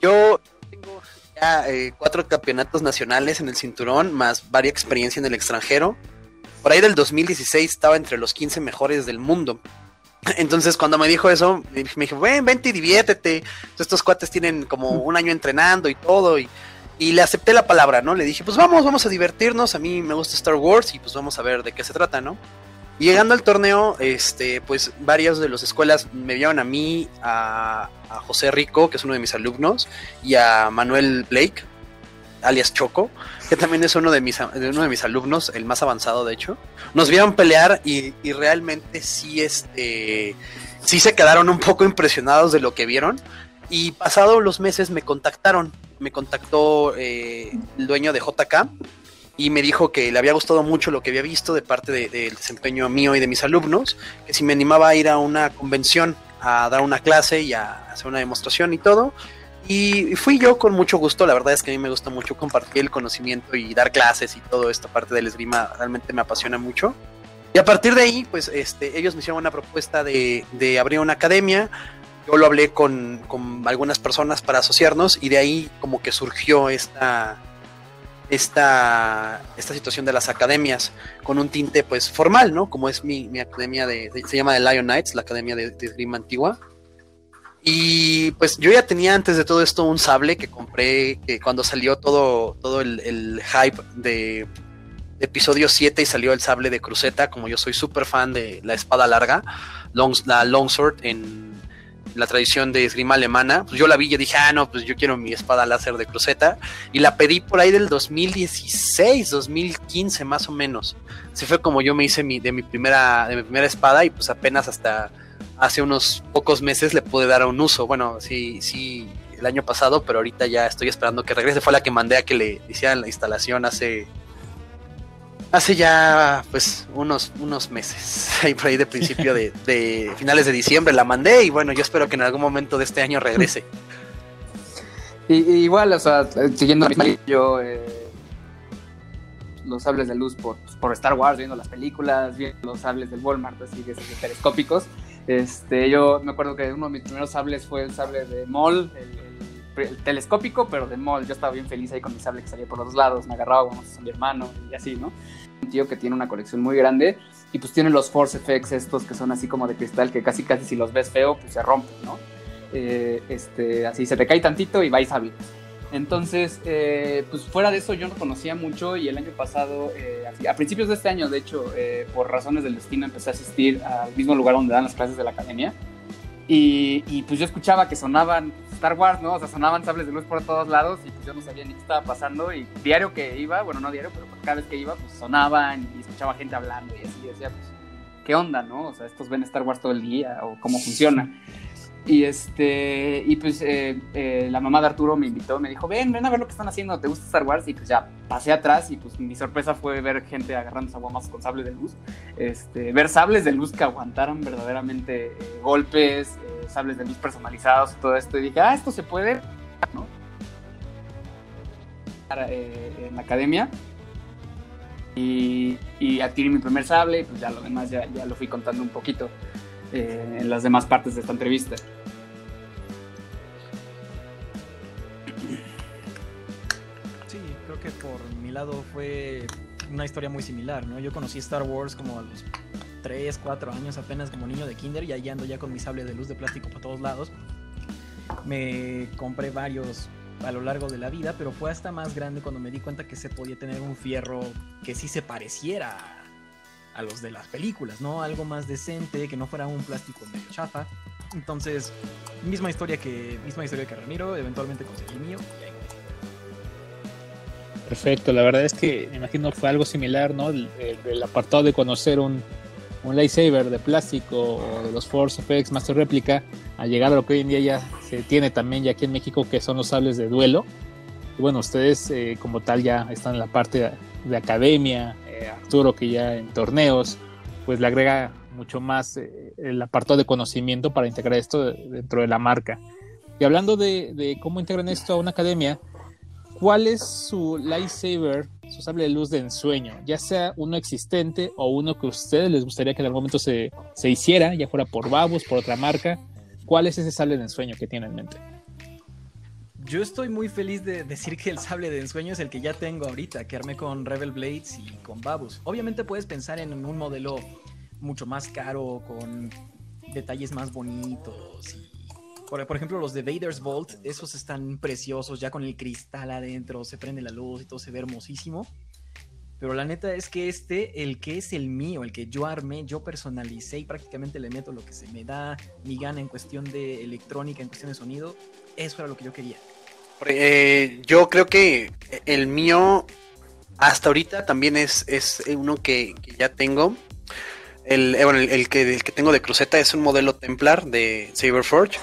Speaker 5: Yo tengo ya eh, cuatro campeonatos nacionales en el cinturón, más varias experiencia en el extranjero. Por ahí del 2016 estaba entre los 15 mejores del mundo. [LAUGHS] Entonces cuando me dijo eso, me dijo, ven, vente y diviértete. estos cuates tienen como un año entrenando y todo. Y, y, le acepté la palabra, ¿no? Le dije, pues vamos, vamos a divertirnos. A mí me gusta Star Wars y pues vamos a ver de qué se trata, ¿no? Llegando al torneo, este, pues varias de las escuelas me vieron a mí, a, José Rico, que es uno de mis alumnos, y a Manuel Blake, alias Choco, que también es uno de mis, uno de mis alumnos, el más avanzado de hecho. Nos vieron pelear y, realmente sí, este, sí se quedaron un poco impresionados de lo que vieron. Y pasados los meses me contactaron, me contactó eh, el dueño de JK y me dijo que le había gustado mucho lo que había visto de parte del desempeño mío y de mis alumnos, que si me animaba a ir a una convención a dar una clase y a hacer una demostración y todo. Y fui yo con mucho gusto, la verdad es que a mí me gusta mucho compartir el conocimiento y dar clases y todo esta parte del esgrima realmente me apasiona mucho. Y a partir de ahí, pues este, ellos me hicieron una propuesta de, de abrir una academia, yo lo hablé con, con algunas personas para asociarnos y de ahí como que surgió esta, esta, esta situación de las academias con un tinte pues formal, ¿no? Como es mi, mi academia de, se llama The Lion Knights, la academia de, de antigua. Y pues yo ya tenía antes de todo esto un sable que compré que cuando salió todo, todo el, el hype de, episodio 7 y salió el sable de cruceta, como yo soy súper fan de la espada larga, long, la Longsword en la tradición de esgrima alemana, pues yo la vi y dije, ah, no, pues yo quiero mi espada láser de cruceta. Y la pedí por ahí del 2016, 2015 más o menos. Así fue como yo me hice mi, de, mi primera, de mi primera espada y pues apenas hasta hace unos pocos meses le pude dar un uso. Bueno, sí, sí, el año pasado, pero ahorita ya estoy esperando que regrese. Fue la que mandé a que le hicieran la instalación hace hace ya pues unos, unos meses, [LAUGHS] ahí por ahí de principio de, finales de diciembre la mandé y bueno, yo espero que en algún momento de este año regrese. [LAUGHS]
Speaker 2: Y, igual, o sea, siguiendo yo eh, los sables de luz por, por Star Wars, viendo las películas, viendo los sables del Walmart, así que telescópicos. Este, yo me acuerdo que uno de mis primeros sables fue el sable de Mol, el, telescópico, pero de Mol. Yo estaba bien feliz ahí con mi sable que salía por los dos lados, me agarraba con mi hermano y así, ¿no? un tío que tiene una colección muy grande y pues tiene los Force Effects estos que son así como de cristal que casi casi si los ves feo pues se rompen, ¿no? Eh, este, así se te cae tantito y vais a ver. Entonces, eh, pues fuera de eso yo no conocía mucho y el año pasado, eh, a principios de este año, de hecho, por razones del destino, empecé a asistir al mismo lugar donde dan las clases de la academia. Y, y pues yo escuchaba que sonaban Star Wars, ¿no? O sea, sonaban sables de luz por todos lados y pues yo no sabía ni qué estaba pasando. Y diario que iba, bueno, no diario, pero cada vez que iba, pues sonaban y escuchaba gente hablando y así. Decía, pues, ¿qué onda, no? O sea, estos ven Star Wars todo el día o cómo funciona. Y este, y pues eh, eh, la mamá de Arturo me invitó, me dijo, ven, ven a ver lo que están haciendo, ¿te gusta Star Wars? Y pues ya pasé atrás y pues mi sorpresa fue ver gente agarrando aguamas con sables de luz, este, ver sables de luz que aguantaron verdaderamente eh, golpes, sables de luz personalizados y todo esto. Y dije, ah, esto se puede, ¿no? en la academia. Y, adquirí mi primer sable y pues ya lo demás ya, ya lo fui contando un poquito. en las demás partes de esta entrevista.
Speaker 6: que por mi lado fue una historia muy similar, ¿no? Yo conocí Star Wars como a los 3, 4 años apenas como niño de kinder y ahí ando ya con mi sable de luz de plástico para todos lados. Me compré varios a lo largo de la vida, pero fue hasta más grande cuando me di cuenta que se podía tener un fierro que sí se pareciera a los de las películas, ¿no? Algo más decente, que no fuera un plástico medio chafa. Entonces, misma historia que misma historia que Ramiro, eventualmente conseguí el mío y ahí
Speaker 1: Perfecto, la verdad es que me imagino fue algo similar, ¿no? El, apartado de conocer un, un, lightsaber de plástico o de los Force Effects Master Replica a llegar a lo que hoy en día ya se tiene también ya aquí en México que son los sables de duelo. Y bueno, ustedes eh, como tal ya están en la parte de, academia, eh, Arturo que ya en torneos, pues le agrega mucho más eh, el apartado de conocimiento para integrar esto dentro de la marca. Y hablando de, de cómo integran esto a una academia, ¿cuál es su lightsaber, su sable de luz de ensueño? Ya sea uno existente o uno que a ustedes les gustaría que en algún momento se, hiciera, ya fuera por Babus, por otra marca. ¿Cuál es ese sable de ensueño que tiene en mente?
Speaker 6: Yo estoy muy feliz de decir que el sable de ensueño es el que ya tengo ahorita, que armé con Rebel Blades y con Babus. Obviamente puedes pensar en un modelo mucho más caro, con detalles más bonitos y por, ejemplo, los de Vader's Vault, esos están preciosos, ya con el cristal adentro, se prende la luz y todo se ve hermosísimo. Pero la neta es que este, el que es el mío, el que yo armé, yo personalicé y prácticamente le meto lo que se me da mi gana en cuestión de electrónica, en cuestión de sonido, eso era lo que yo quería.
Speaker 5: Eh, yo creo que el mío hasta ahorita también es, es uno que, ya tengo. El, eh, bueno, el, que, el que tengo de cruceta es un modelo Templar de Saberforge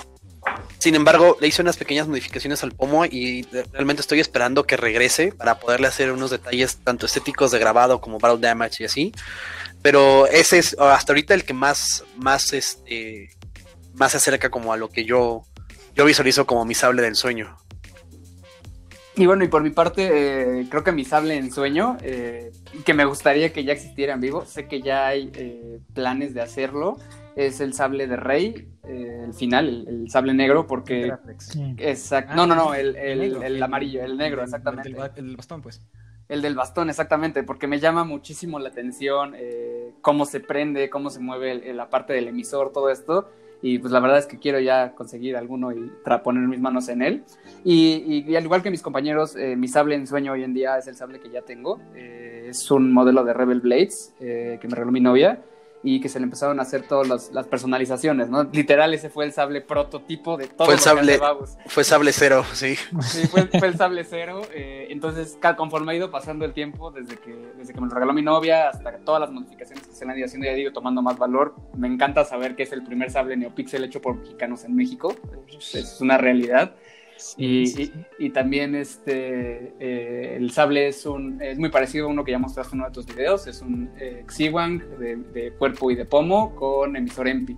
Speaker 5: sin embargo, le hice unas pequeñas modificaciones al pomo y realmente estoy esperando que regrese para poderle hacer unos detalles tanto estéticos de grabado como battle damage y así. Pero ese es hasta ahorita el que más, más, este, más se acerca como a lo que yo, yo visualizo como mi sable del sueño.
Speaker 2: Y bueno, y por mi parte, eh, creo que mi sable en sueño, eh, que me gustaría que ya existiera en vivo, sé que ya hay eh, planes de hacerlo, es el sable de Rey, eh, el final, el, sable negro, porque... Exacto. no, no, no, ah, el, el, amarillo, el negro, exactamente.
Speaker 6: El, del bastón, pues.
Speaker 2: El del bastón, exactamente, porque me llama muchísimo la atención eh, cómo se prende, cómo se mueve la parte del emisor, todo esto. Y pues la verdad es que quiero ya conseguir alguno y poner mis manos en él. Y, al igual que mis compañeros, eh, mi sable en sueño hoy en día es el sable que ya tengo. es un modelo de Rebel Blades que me regaló mi novia y que se le empezaron a hacer todas las, personalizaciones, ¿no? Literal, ese fue el sable prototipo de todo
Speaker 5: fue el sable, Fue sable cero, sí.
Speaker 2: Sí, fue, el sable cero. Eh, entonces, conforme ha ido pasando el tiempo, desde que, desde que me lo regaló mi novia hasta todas las modificaciones que se le han ido haciendo, ya digo, tomando más valor, me encanta saber que es el primer sable Neopixel hecho por mexicanos en México. Es una realidad. Y, también este, eh, el sable es, un, es muy parecido a uno que ya mostraste en uno de tus videos. Es un eh, Xiwang de, cuerpo y de pomo con emisor EMPI.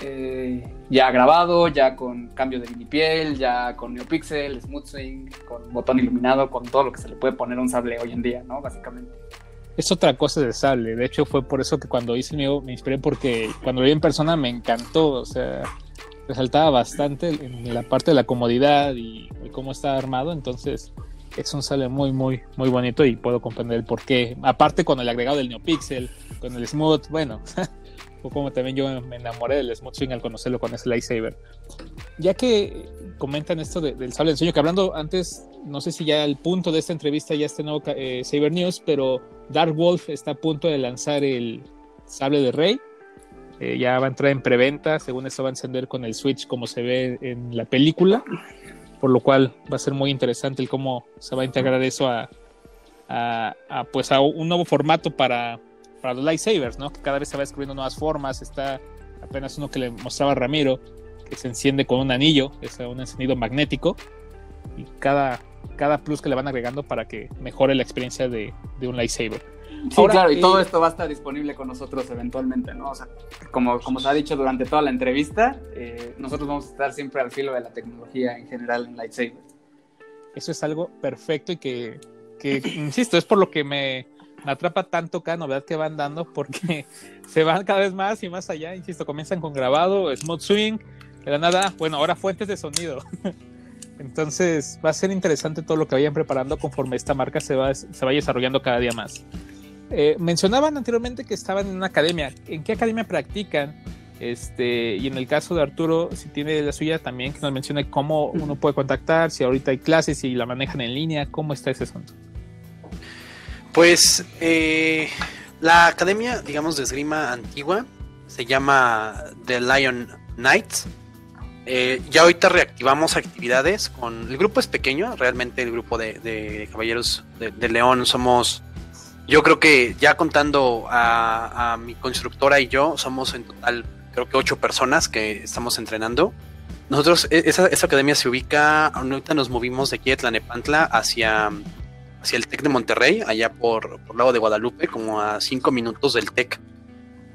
Speaker 2: Eh, ya grabado, ya con cambio de mini piel, ya con NeoPixel, Smooth Swing, con botón iluminado, con todo lo que se le puede poner a un sable hoy en día, ¿no? Básicamente.
Speaker 1: Es otra cosa de sable. De hecho, fue por eso que cuando hice el mío me inspiré porque cuando lo vi en persona me encantó. O sea, resaltaba bastante en la parte de la comodidad y, cómo está armado, entonces es un sale muy, muy, muy bonito y puedo comprender el por qué. Aparte con el agregado del NeoPixel, con el Smooth, bueno, [LAUGHS] como también yo me enamoré del Smooth Swing al conocerlo con ese lightsaber. Ya que comentan esto del sable de ensueño, que hablando antes, no sé si ya el punto de esta entrevista ya este nuevo eh, Saber News, pero Dark Wolf está a punto de lanzar el sable de Rey Eh, ya va a entrar en preventa, según eso va a encender con el Switch como se ve en la película, por lo cual va a ser muy interesante el cómo se va a integrar eso a, a, pues a un nuevo formato para, para los lightsabers, ¿no? Que cada vez se va descubriendo nuevas formas, está apenas uno que le mostraba Ramiro, que se enciende con un anillo, es un encendido magnético, y cada, cada plus que le van agregando para que mejore la experiencia de un lightsaber.
Speaker 2: Sí, Ahora, claro, y todo esto va a estar disponible con nosotros eventualmente, ¿no? O sea, como, como se ha dicho durante toda la entrevista, eh, nosotros vamos a estar siempre al filo de la tecnología en general en lightsaber.
Speaker 1: Eso es algo perfecto y que, que insisto, es por lo que me, me atrapa tanto cada novedad que van dando porque [LAUGHS] se van cada vez más y más allá. Insisto, comienzan con grabado, smooth swing, de la nada, bueno, ahora fuentes de sonido. [LAUGHS] Entonces va a ser interesante todo lo que vayan preparando conforme esta marca se va, se vaya desarrollando cada día más. Eh, mencionaban anteriormente que estaban en una academia. ¿En qué academia practican? Este, y en el caso de Arturo, si tiene la suya también, que nos mencione cómo uno puede contactar, si ahorita hay clases, si la manejan en línea, cómo está ese asunto.
Speaker 5: Pues eh, la academia, digamos, de esgrima antigua se llama The Lion Knights. Eh, ya ahorita reactivamos actividades con el grupo es pequeño, realmente el grupo de, de Caballeros de, de León somos yo creo que ya contando a, mi constructora y yo, somos en total, creo que ocho personas que estamos entrenando. Nosotros, e, esa, esa academia se ubica, ahorita nos movimos de aquí de Tlanepantla hacia, hacia el TEC de Monterrey, allá por, por Lago de Guadalupe, como a cinco minutos del TEC.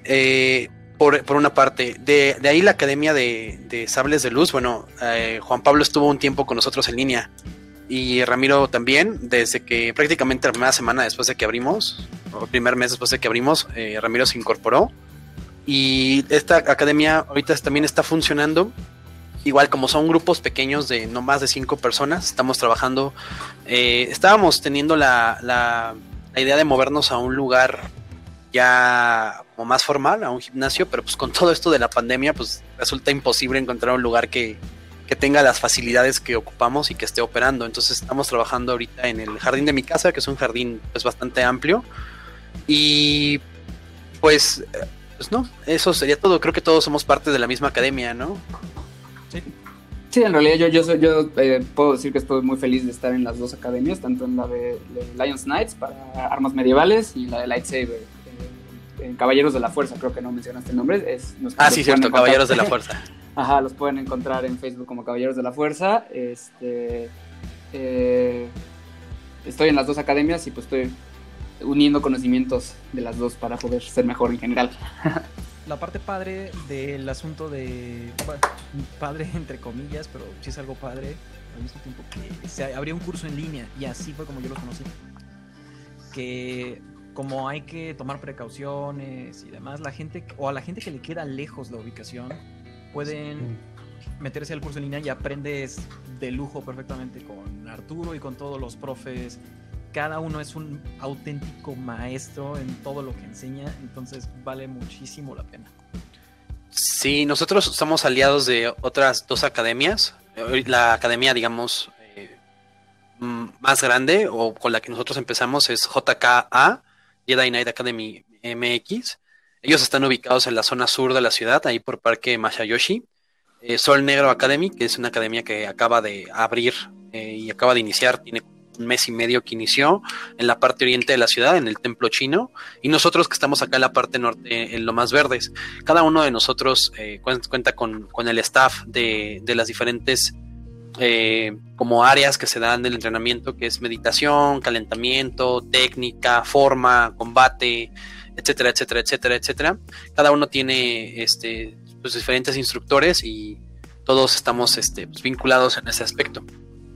Speaker 5: Eh, por, por, una parte, de, de, ahí la Academia de, de Sables de Luz, bueno, eh, Juan Pablo estuvo un tiempo con nosotros en línea y Ramiro también, desde que prácticamente la primera semana después de que abrimos, o el primer mes después de que abrimos, eh, Ramiro se incorporó. Y esta academia ahorita también está funcionando. Igual como son grupos pequeños de no más de cinco personas, estamos trabajando. Eh, estábamos teniendo la, la, la, idea de movernos a un lugar ya como más formal, a un gimnasio, pero pues con todo esto de la pandemia, pues resulta imposible encontrar un lugar que, que tenga las facilidades que ocupamos y que esté operando. Entonces estamos trabajando ahorita en el jardín de mi casa, que es un jardín pues bastante amplio. Y pues, pues no, eso sería todo. Creo que todos somos parte de la misma academia, ¿no?
Speaker 2: Sí. Sí, en realidad yo, yo, yo eh, puedo decir que estoy muy feliz de estar en las dos academias, tanto en la de, de Lions Knights para armas medievales y la de Lightsaber. Eh, en Caballeros de la Fuerza, creo que no mencionaste el nombre. Es,
Speaker 5: ah, sí, cierto, Caballeros de la [LAUGHS] Fuerza.
Speaker 2: Ajá, los pueden encontrar en Facebook como Caballeros de la Fuerza. Este, eh, estoy en las dos academias y pues estoy uniendo conocimientos de las dos para poder ser mejor en general.
Speaker 6: La parte padre del asunto de padre entre comillas, pero sí es algo padre al mismo tiempo que se abría un curso en línea y así fue como yo lo conocí. Que como hay que tomar precauciones y demás, la gente o a la gente que le queda lejos la ubicación pueden meterse al curso en línea y aprendes de lujo perfectamente con Arturo y con todos los profes. Cada uno es un auténtico maestro en todo lo que enseña, entonces vale muchísimo la pena.
Speaker 5: Sí, nosotros somos aliados de otras dos academias. La academia, digamos, eh, más grande o con la que nosotros empezamos es JKA, Jedi Knight Academy MX ellos están ubicados en la zona sur de la ciudad, ahí por Parque Masayoshi. Eh, Sol Negro Academy, que es una academia que acaba de abrir eh, y acaba de iniciar, tiene un mes y medio que inició en la parte oriente de la ciudad, en el templo chino, y nosotros que estamos acá en la parte norte, en lo más verdes. Cada uno de nosotros eh, cuenta con, con, el staff de, de las diferentes eh, como áreas que se dan del entrenamiento, que es meditación, calentamiento, técnica, forma, combate, etcétera, etcétera, etcétera, etcétera. Cada uno tiene este, pues, diferentes instructores y todos estamos este, pues, vinculados en ese aspecto.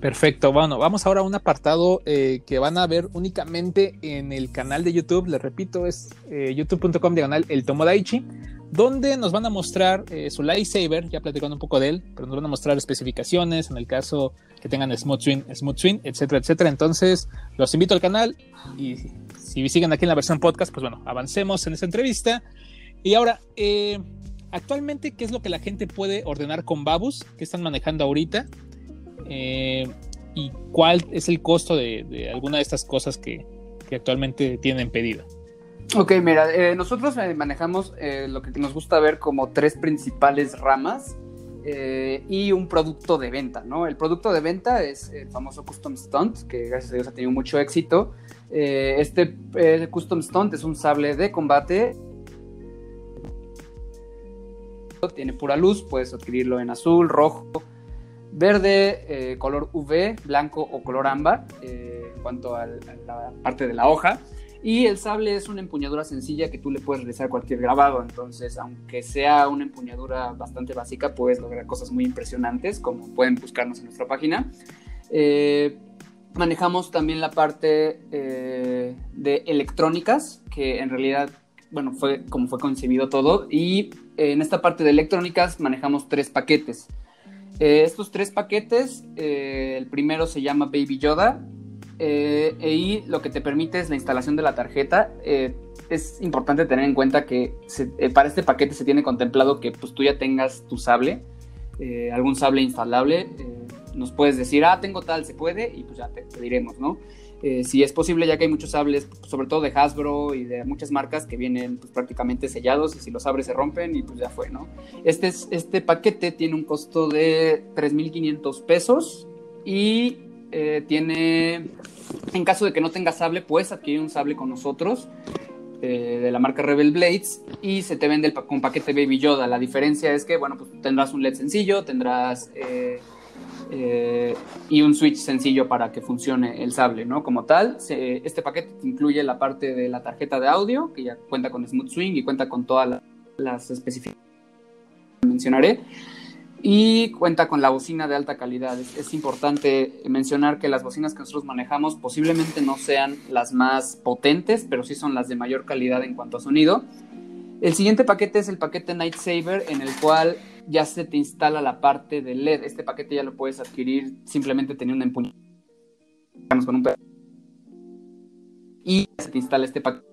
Speaker 1: Perfecto, bueno, vamos ahora a un apartado eh, que van a ver únicamente en el canal de YouTube, les repito, es eh, youtube.com diagonal el Tomodaichi, donde nos van a mostrar eh, su lightsaber, ya platicando un poco de él, pero nos van a mostrar especificaciones, en el caso que tengan Smooth Swing, Smooth Swing, etcétera, etcétera. Entonces, los invito al canal y si siguen aquí en la versión podcast, pues bueno, avancemos en esta entrevista. Y ahora, eh, actualmente, ¿qué es lo que la gente puede ordenar con Babus? ¿Qué están manejando ahorita? Eh, ¿Y cuál es el costo de, alguna de estas cosas que, que actualmente tienen pedido?
Speaker 2: Ok, mira, eh, nosotros eh, manejamos lo que nos gusta ver como tres principales ramas y un producto de venta, ¿no? El producto de venta es el famoso Custom Stunt, que gracias a Dios ha tenido mucho éxito. Este Custom Stunt es un sable de combate. Tiene pura luz, puedes adquirirlo en azul, rojo, verde, eh, color UV, blanco o color ámbar, eh, en cuanto a la parte de la hoja. Y el sable es una empuñadura sencilla que tú le puedes realizar cualquier grabado. Entonces, aunque sea una empuñadura bastante básica, puedes lograr cosas muy impresionantes, como pueden buscarnos en nuestra página. Eh, manejamos también la parte de electrónicas, que en realidad, bueno, fue como fue concebido todo. Y en esta parte de electrónicas manejamos tres paquetes. Eh, estos tres paquetes, eh, el primero se llama Baby Yoda, eh, y lo que te permite es la instalación de la tarjeta. Eh, es importante tener en cuenta que para este paquete se tiene contemplado que pues, tú ya tengas tu sable, algún sable instalable. nos puedes decir, ah, tengo tal, se puede, y pues ya te, te diremos, ¿no? Eh, si es posible, ya que hay muchos sables, sobre todo de Hasbro y de muchas marcas que vienen pues, prácticamente sellados y si los abres se rompen y pues ya fue, ¿no? Este, es- este paquete tiene un costo de 3.500 pesos y eh, tiene, en caso de que no tengas sable, puedes adquirir un sable con nosotros eh, de la marca Rebel Blades y se te vende el con paquete Baby Yoda. La diferencia es que, bueno, pues tendrás un LED sencillo, tendrás eh, y un switch sencillo para que funcione el sable, ¿no? Como tal, se- este paquete te incluye la parte de la tarjeta de audio, que ya cuenta con Smooth Swing y cuenta con todas la- las especificaciones que mencionaré. Y cuenta con la bocina de alta calidad. Es, es importante mencionar que las bocinas que nosotros manejamos posiblemente no sean las más potentes, pero sí son las de mayor calidad en cuanto a sonido. El siguiente paquete es el paquete Night Saber, en el cual ya se te instala la parte de LED. Este paquete ya lo puedes adquirir simplemente teniendo una empuñadura con un y se te instala este paquete.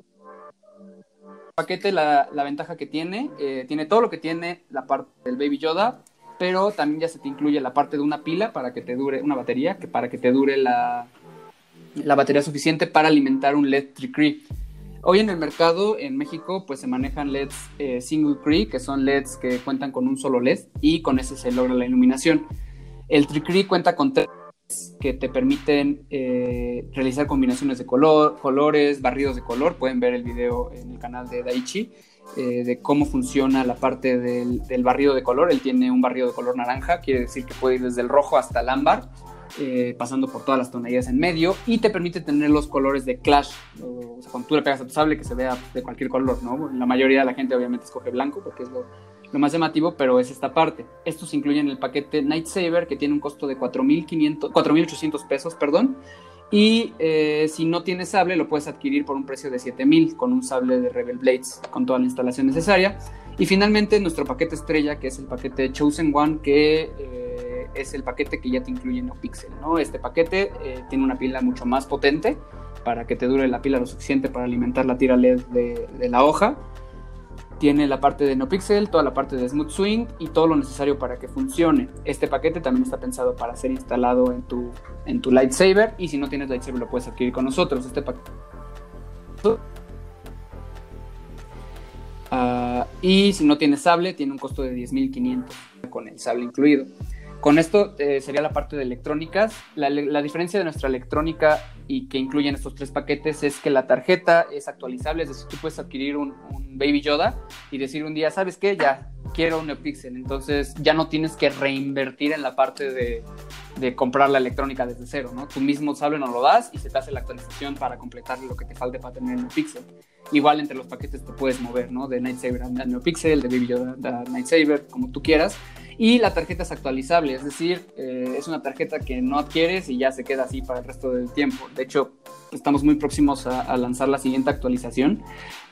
Speaker 2: Paquete, la, la ventaja que tiene, eh, tiene todo lo que tiene la parte del Baby Yoda, pero también ya se te incluye la parte de una pila para que te dure, una batería, que para que te dure la, la batería suficiente para alimentar un LED Tricree. Hoy en el mercado, en México, pues se manejan LEDs eh, single Cree, que son LEDs que cuentan con un solo LED y con ese se logra la iluminación. El Tricree cuenta con tres que te permiten eh, realizar combinaciones de color, colores, barridos de color. Pueden ver el video en el canal de Daichi eh, de cómo funciona la parte del, del barrido de color. Él tiene un barrido de color naranja, quiere decir que puede ir desde el rojo hasta el ámbar, eh, pasando por todas las tonalidades en medio y te permite tener los colores de clash. O, o sea, cuando tú le pegas a tu sable que se vea de cualquier color, ¿no? La mayoría de la gente obviamente escoge blanco porque es lo, más llamativo, pero es esta parte. Estos incluyen el paquete Night Saber que tiene un costo de 4.500 4.800 pesos, perdón. Y eh, si no tienes sable, lo puedes adquirir por un precio de 7000 con un sable de Rebel Blades con toda la instalación necesaria. Y finalmente, nuestro paquete estrella, que es el paquete Chosen One, que eh, es el paquete que ya te incluye NeoPixel. ¿no? Este paquete eh, tiene una pila mucho más potente para que te dure la pila lo suficiente para alimentar la tira LED de, la hoja. Tiene la parte de NoPixel, toda la parte de Smooth Swing y todo lo necesario para que funcione. Este paquete también está pensado para ser instalado en tu, en tu lightsaber y si no tienes lightsaber lo puedes adquirir con nosotros. Este paquete. Uh, y si no tienes sable, tiene un costo de 10.500 con el sable incluido. Con esto eh, sería la parte de electrónicas. La, diferencia de nuestra electrónica y que incluyen estos tres paquetes es que la tarjeta es actualizable, es decir, tú puedes adquirir un, un Baby Yoda y decir un día, ¿sabes qué? Ya quiero un NeoPixel. Entonces ya no tienes que reinvertir en la parte de, de, comprar la electrónica desde cero, ¿no? Tú mismo sable nos lo das y se te hace la actualización para completar lo que te falte para tener el NeoPixel. Igual entre los paquetes te puedes mover, ¿no? De Night Saber a NeoPixel, de Baby Yoda a Night Saber, como tú quieras. Y la tarjeta es actualizable, es decir, eh, es una tarjeta que no adquieres y ya se queda así para el resto del tiempo. De hecho, estamos muy próximos a, lanzar la siguiente actualización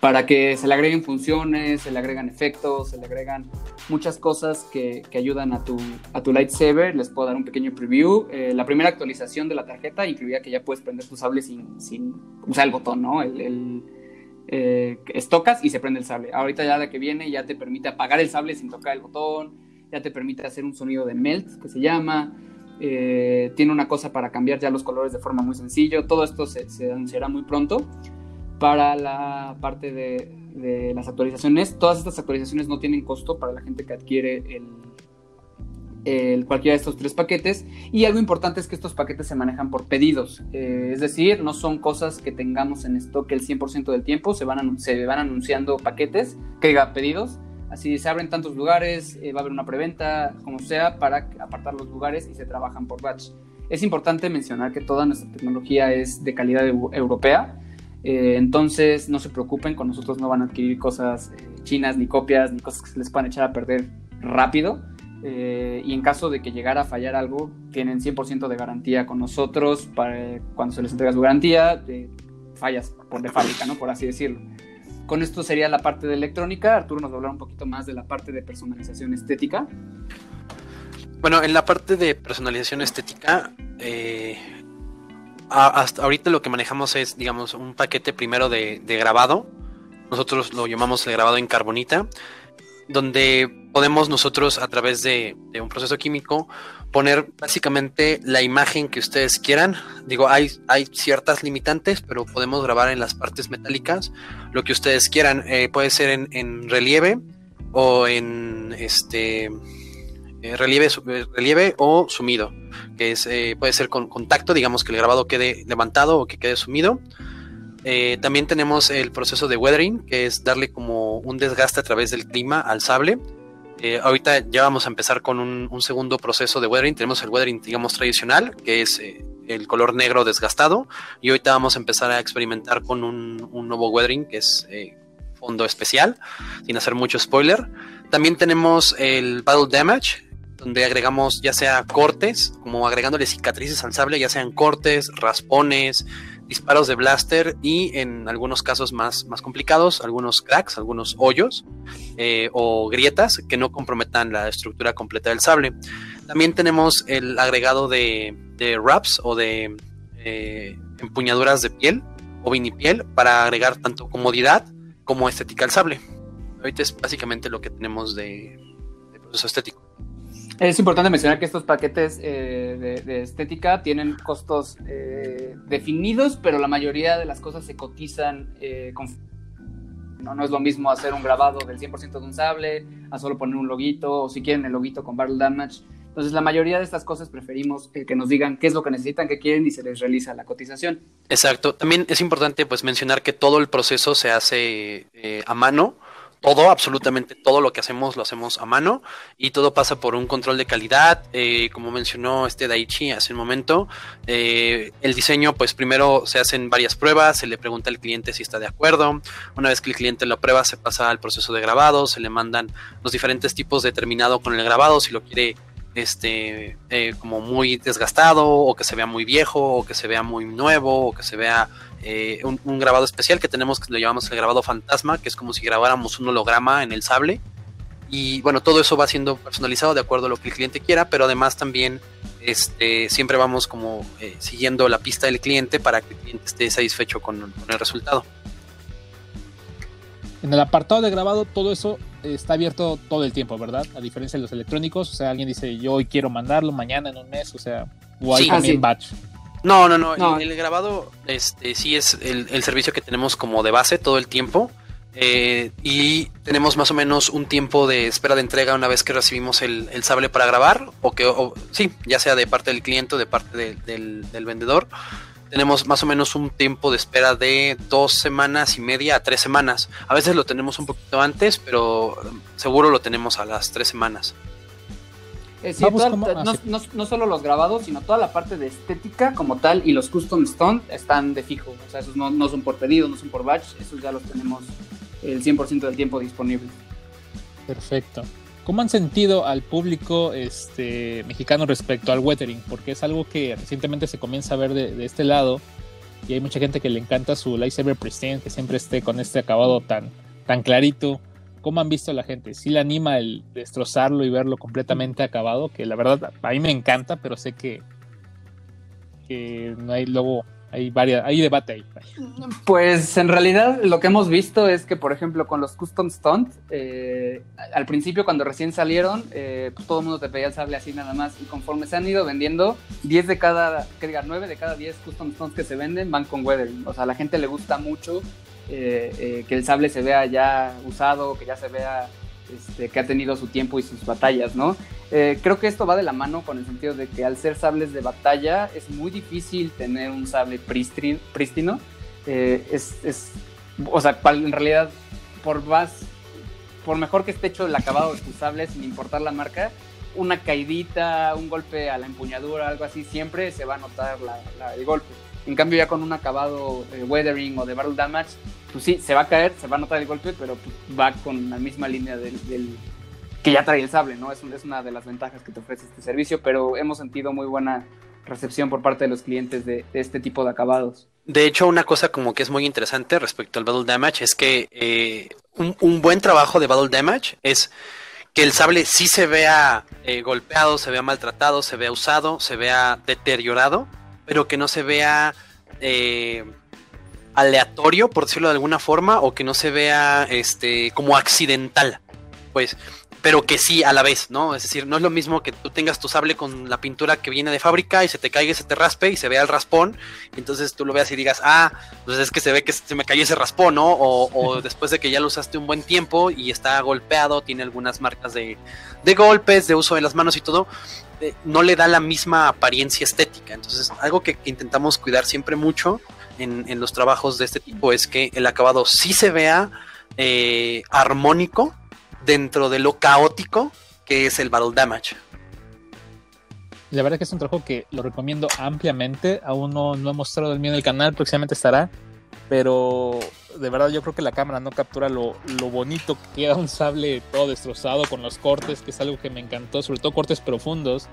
Speaker 2: para que se le agreguen funciones, se le agregan efectos, se le agregan muchas cosas que, que ayudan a tu, a tu lightsaber. Les puedo dar un pequeño preview. Eh, la primera actualización de la tarjeta incluía que ya puedes prender tu sable sin, sin usar el botón, ¿no? El eh, estocas y se prende el sable. Ahorita ya la que viene ya te permite apagar el sable sin tocar el botón ya te permite hacer un sonido de melt, que se llama. Eh, tiene una cosa para cambiar ya los colores de forma muy sencillo. Todo esto se, anunciará muy pronto. para la parte de, de las actualizaciones. Todas estas actualizaciones no tienen costo para la gente que adquiere el, el, cualquiera de estos tres paquetes. Y algo importante es que estos paquetes se manejan por pedidos. Eh, es decir, no son cosas que tengamos en stock el 100% del tiempo. Se van, se van anunciando paquetes, que diga pedidos. Así se abren tantos lugares, eh, va a haber una preventa, como sea, para apartar los lugares y se trabajan por batch. Es importante mencionar que toda nuestra tecnología es de calidad europea. Eh, entonces no se preocupen, con nosotros no van a adquirir cosas chinas, ni copias, ni cosas que se les puedan echar a perder rápido eh, y en caso de que llegara a fallar algo, tienen 100% de garantía con nosotros cuando se les entrega su garantía, fallas por de fábrica, ¿no? Por así decirlo. Con esto sería la parte de electrónica. Arturo nos va a hablar un poquito más de la parte de personalización estética.
Speaker 5: Bueno, en la parte de personalización estética, eh, hasta ahorita lo que manejamos es, digamos, un paquete primero de, de grabado. Nosotros lo llamamos el grabado en carbonita donde podemos nosotros a través de, un proceso químico poner básicamente la imagen que ustedes quieran. Digo, hay, hay ciertas limitantes, pero podemos grabar en las partes metálicas lo que ustedes quieran. Eh, puede ser en, relieve o en este eh, relieve, relieve o sumido, que es, eh, puede ser con contacto, digamos que el grabado quede levantado o que quede sumido. Eh, también tenemos el proceso de weathering, que es darle como un desgaste a través del clima al sable. Eh, ahorita ya vamos a empezar con un, segundo proceso de weathering. Tenemos el weathering, digamos, tradicional, que es eh, el color negro desgastado. Y ahorita vamos a empezar a experimentar con un, nuevo weathering, que es fondo especial, sin hacer mucho spoiler. También tenemos el Battle Damage, donde agregamos ya sea cortes, como agregándole cicatrices al sable, ya sean cortes, raspones, disparos de blaster y en algunos casos más, más complicados, algunos cracks, algunos hoyos eh, o grietas que no comprometan la estructura completa del sable. También tenemos el agregado de, wraps o de eh, empuñaduras de piel o vinipiel para agregar tanto comodidad como estética al sable. Ahorita es básicamente lo que tenemos de, de proceso estético.
Speaker 2: Es importante mencionar que estos paquetes eh, de, estética tienen costos eh, definidos, pero la mayoría de las cosas se cotizan eh, con... ¿no? es lo mismo hacer un grabado del 100% de un sable, a solo poner un loguito, o si quieren el loguito con Barrel Damage. Entonces, la mayoría de estas cosas preferimos que nos digan qué es lo que necesitan, qué quieren y se les realiza la cotización.
Speaker 5: Exacto. También es importante pues mencionar que todo el proceso se hace a mano todo, absolutamente todo lo que hacemos lo hacemos a mano y todo pasa por un control de calidad. Eh, como mencionó este Daichi hace un momento, eh, el diseño, pues primero se hacen varias pruebas, se le pregunta al cliente si está de acuerdo. Una vez que el cliente lo prueba, se pasa al proceso de grabado, se le mandan los diferentes tipos de terminado con el grabado, si lo quiere este eh, como muy desgastado o que se vea muy viejo o que se vea muy nuevo o que se vea eh, un, grabado especial que tenemos que lo llamamos el grabado fantasma que es como si grabáramos un holograma en el sable. Y bueno todo eso va siendo personalizado de acuerdo a lo que el cliente quiera pero además también este siempre vamos como eh, siguiendo la pista del cliente para que el cliente esté satisfecho con el resultado.
Speaker 1: En el apartado de grabado todo eso está abierto todo el tiempo, ¿verdad? A diferencia de los electrónicos, o sea, alguien dice, yo hoy quiero mandarlo mañana en un mes, o sea, o hay también batch.
Speaker 5: No, no, no, El, grabado este, sí es el, servicio que tenemos como de base todo el tiempo. Eh, y tenemos más o menos un tiempo de espera de entrega una vez que recibimos el, sable para grabar, o que, sí, ya sea de parte del cliente o de parte del, del vendedor tenemos más o menos un tiempo de espera de dos semanas y media a tres semanas. A veces lo tenemos un poquito antes, pero seguro lo tenemos a las tres semanas.
Speaker 2: Eh, ah, no, solo los grabados, sino toda la parte de estética como tal y los custom stone están de fijo. O sea, esos no, no son por pedido, no son por batch, esos ya los tenemos el 100% del tiempo disponibles.
Speaker 1: Perfecto. ¿Cómo han sentido al público este, mexicano respecto al weathering? Porque es algo que recientemente se comienza a ver de, este lado y hay mucha gente que le encanta su lightsaber pristine, que siempre esté con este acabado tan, tan clarito. ¿Cómo han visto a la gente? ¿Sí le anima el destrozarlo y verlo completamente acabado? Que la verdad a mí me encanta, pero sé que, que no hay luego hay, varias, hay debate ahí.
Speaker 2: Pues en realidad lo que hemos visto es que, por ejemplo, con los Custom Stunt, eh, al principio cuando recién salieron, eh, pues todo el mundo te pedía el sable así nada más. Y conforme se han ido vendiendo, 10 de cada, que diga, 9 de cada 10 Custom Stunts que se venden van con weathering. O sea, a la gente le gusta mucho eh, que el sable se vea ya usado, que ya se vea este, que ha tenido su tiempo y sus batallas, ¿no? Eh, creo que esto va de la mano con el sentido de que al ser sables de batalla es muy difícil tener un sable prístino. Eh, es, o sea, en realidad, por más, por mejor que esté hecho el acabado de tus sables, sin importar la marca, una caidita, un golpe a la empuñadura, algo así, siempre se va a notar el golpe. En cambio, ya con un acabado de weathering o de battle damage, pues sí, se va a caer, se va a notar el golpe, pero va con la misma línea del, que ya trae el sable, ¿no? Es, una de las ventajas que te ofrece este servicio, pero hemos sentido muy buena recepción por parte de los clientes de, este tipo de acabados.
Speaker 5: De hecho, una cosa como que es muy interesante respecto al Battle Damage es que eh, un, buen trabajo de Battle Damage es que el sable sí se vea eh, golpeado, se vea maltratado, se vea usado, se vea deteriorado, pero que no se vea eh, aleatorio, por decirlo de alguna forma, o que no se vea este como accidental. Pues, pero que sí a la vez, ¿no? Es decir, no es lo mismo que tú tengas tu sable con la pintura que viene de fábrica y se te caiga, se te raspe y se vea el raspón, y entonces tú lo veas y digas, ah, pues es que se ve que se me cayó ese raspón, ¿no? O, después de que ya lo usaste un buen tiempo y está golpeado, tiene algunas marcas de, de golpes, de uso de las manos y todo, eh, no le da la misma apariencia estética. Entonces, algo que, intentamos cuidar siempre mucho en, los trabajos de este tipo es que el acabado sí se vea eh, armónico dentro de lo caótico que es el Battle Damage.
Speaker 1: La verdad que es un trabajo que lo recomiendo ampliamente. Aún no, no he mostrado el mío en el canal, próximamente estará. Pero de verdad yo creo que la cámara no captura lo, bonito que queda un sable todo destrozado con los cortes, que es algo que me encantó, sobre todo cortes profundos,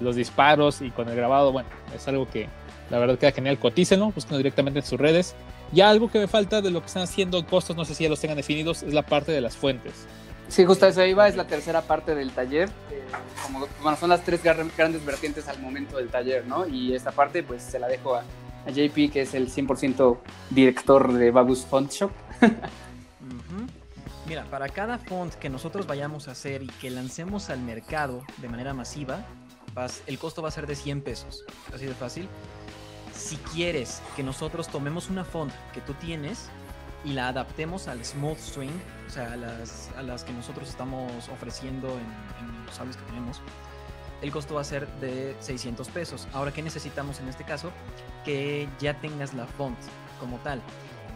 Speaker 1: los disparos y con el grabado, bueno, es algo que la verdad queda genial. Cotícenlo, búsquenlo directamente en sus redes. Ya algo que me falta de lo que están haciendo costos, no sé si ya los tengan definidos, es la parte de las fuentes.
Speaker 2: Sí, justo eso iba, es la tercera parte del taller. Eh, como, bueno, son las tres grandes vertientes al momento del taller, ¿no? Y esta parte, pues se la dejo a, a JP, que es el 100% director de Babus Font Shop.
Speaker 6: Mira, para cada font que nosotros vayamos a hacer y que lancemos al mercado de manera masiva, el costo va a ser de 100 pesos. Así de fácil. Si quieres que nosotros tomemos una font que tú tienes y la adaptemos al Smooth Swing, o sea, a las, que nosotros estamos ofreciendo en, en los sables que tenemos, el costo va a ser de 600 pesos. Ahora, ¿qué necesitamos en este caso? Que ya tengas la font como tal.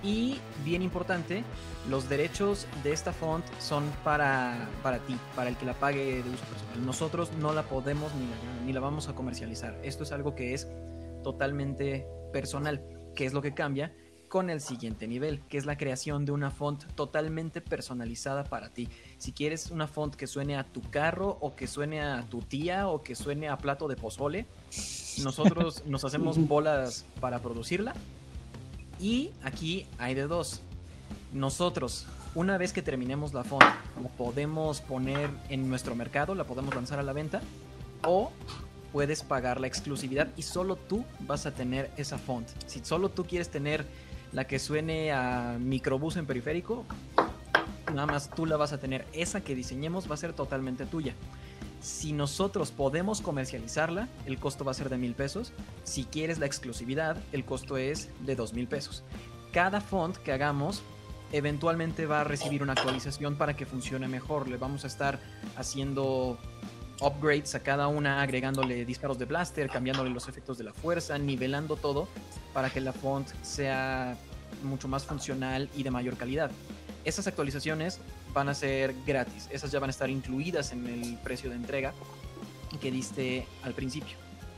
Speaker 6: Y bien importante, los derechos de esta font son para, para ti, para el que la pague de uso personal. Nosotros no la podemos ni ni la vamos a comercializar. Esto es algo que es totalmente personal. ¿Qué es lo que cambia? Con el siguiente nivel, que es la creación de una font totalmente personalizada para ti. Si quieres una font que suene a tu carro o que suene a tu tía o que suene a plato de pozole, nosotros [LAUGHS] nos hacemos bolas para producirla. Y aquí hay de dos. Nosotros, una vez que terminemos la font, la podemos poner en nuestro mercado, la podemos lanzar a la venta o puedes pagar la exclusividad y solo tú vas a tener esa font. Si solo tú quieres tener la que suene a microbús en periférico, nada más tú la vas a tener. Esa que diseñemos va a ser totalmente tuya. Si nosotros podemos comercializarla, el costo va a ser de mil pesos. Si quieres la exclusividad, el costo es de dos mil pesos. Cada font que hagamos eventualmente va a recibir una actualización para que funcione mejor. Le vamos a estar haciendo upgrades a cada una, agregándole disparos de blaster, cambiándole los efectos de la fuerza, nivelando todo para que la font sea mucho más funcional y de mayor calidad. Esas actualizaciones van a ser gratis, esas ya van a estar incluidas en el precio de entrega que diste al principio.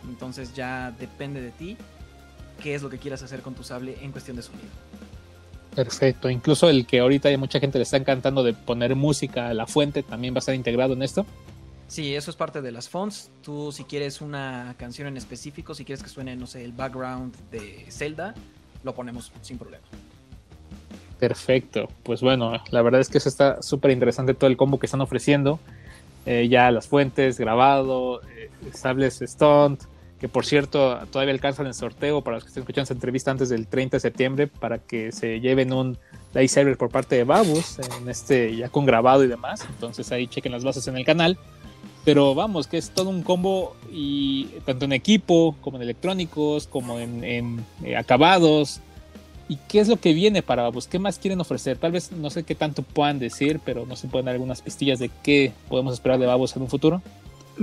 Speaker 6: Entonces ya depende de ti qué es lo que quieras hacer con tu sable en cuestión de sonido.
Speaker 1: Perfecto, incluso el que ahorita mucha gente le está encantando de poner música a la fuente también va a estar integrado en esto.
Speaker 6: Sí, eso es parte de las fonts. Tú si quieres una canción en específico, si quieres que suene, no sé, el background de Zelda, lo ponemos sin problema.
Speaker 1: Perfecto, pues bueno, la verdad es que eso está súper interesante todo el combo que están ofreciendo. Eh, ya las fuentes, grabado, eh, sables stunt, que por cierto todavía alcanzan el sorteo para los que estén escuchando esta entrevista antes del 30 de septiembre para que se lleven un lightsaber por parte de Babus, en este ya con grabado y demás. Entonces ahí chequen las bases en el canal. Pero vamos, que es todo un combo y tanto en equipo como en electrónicos, como en, en eh, acabados. ¿Y qué es lo que viene para Babus? ¿Qué más quieren ofrecer? Tal vez no sé qué tanto puedan decir, pero no se pueden dar algunas pistillas de qué podemos esperar de Babus en un futuro.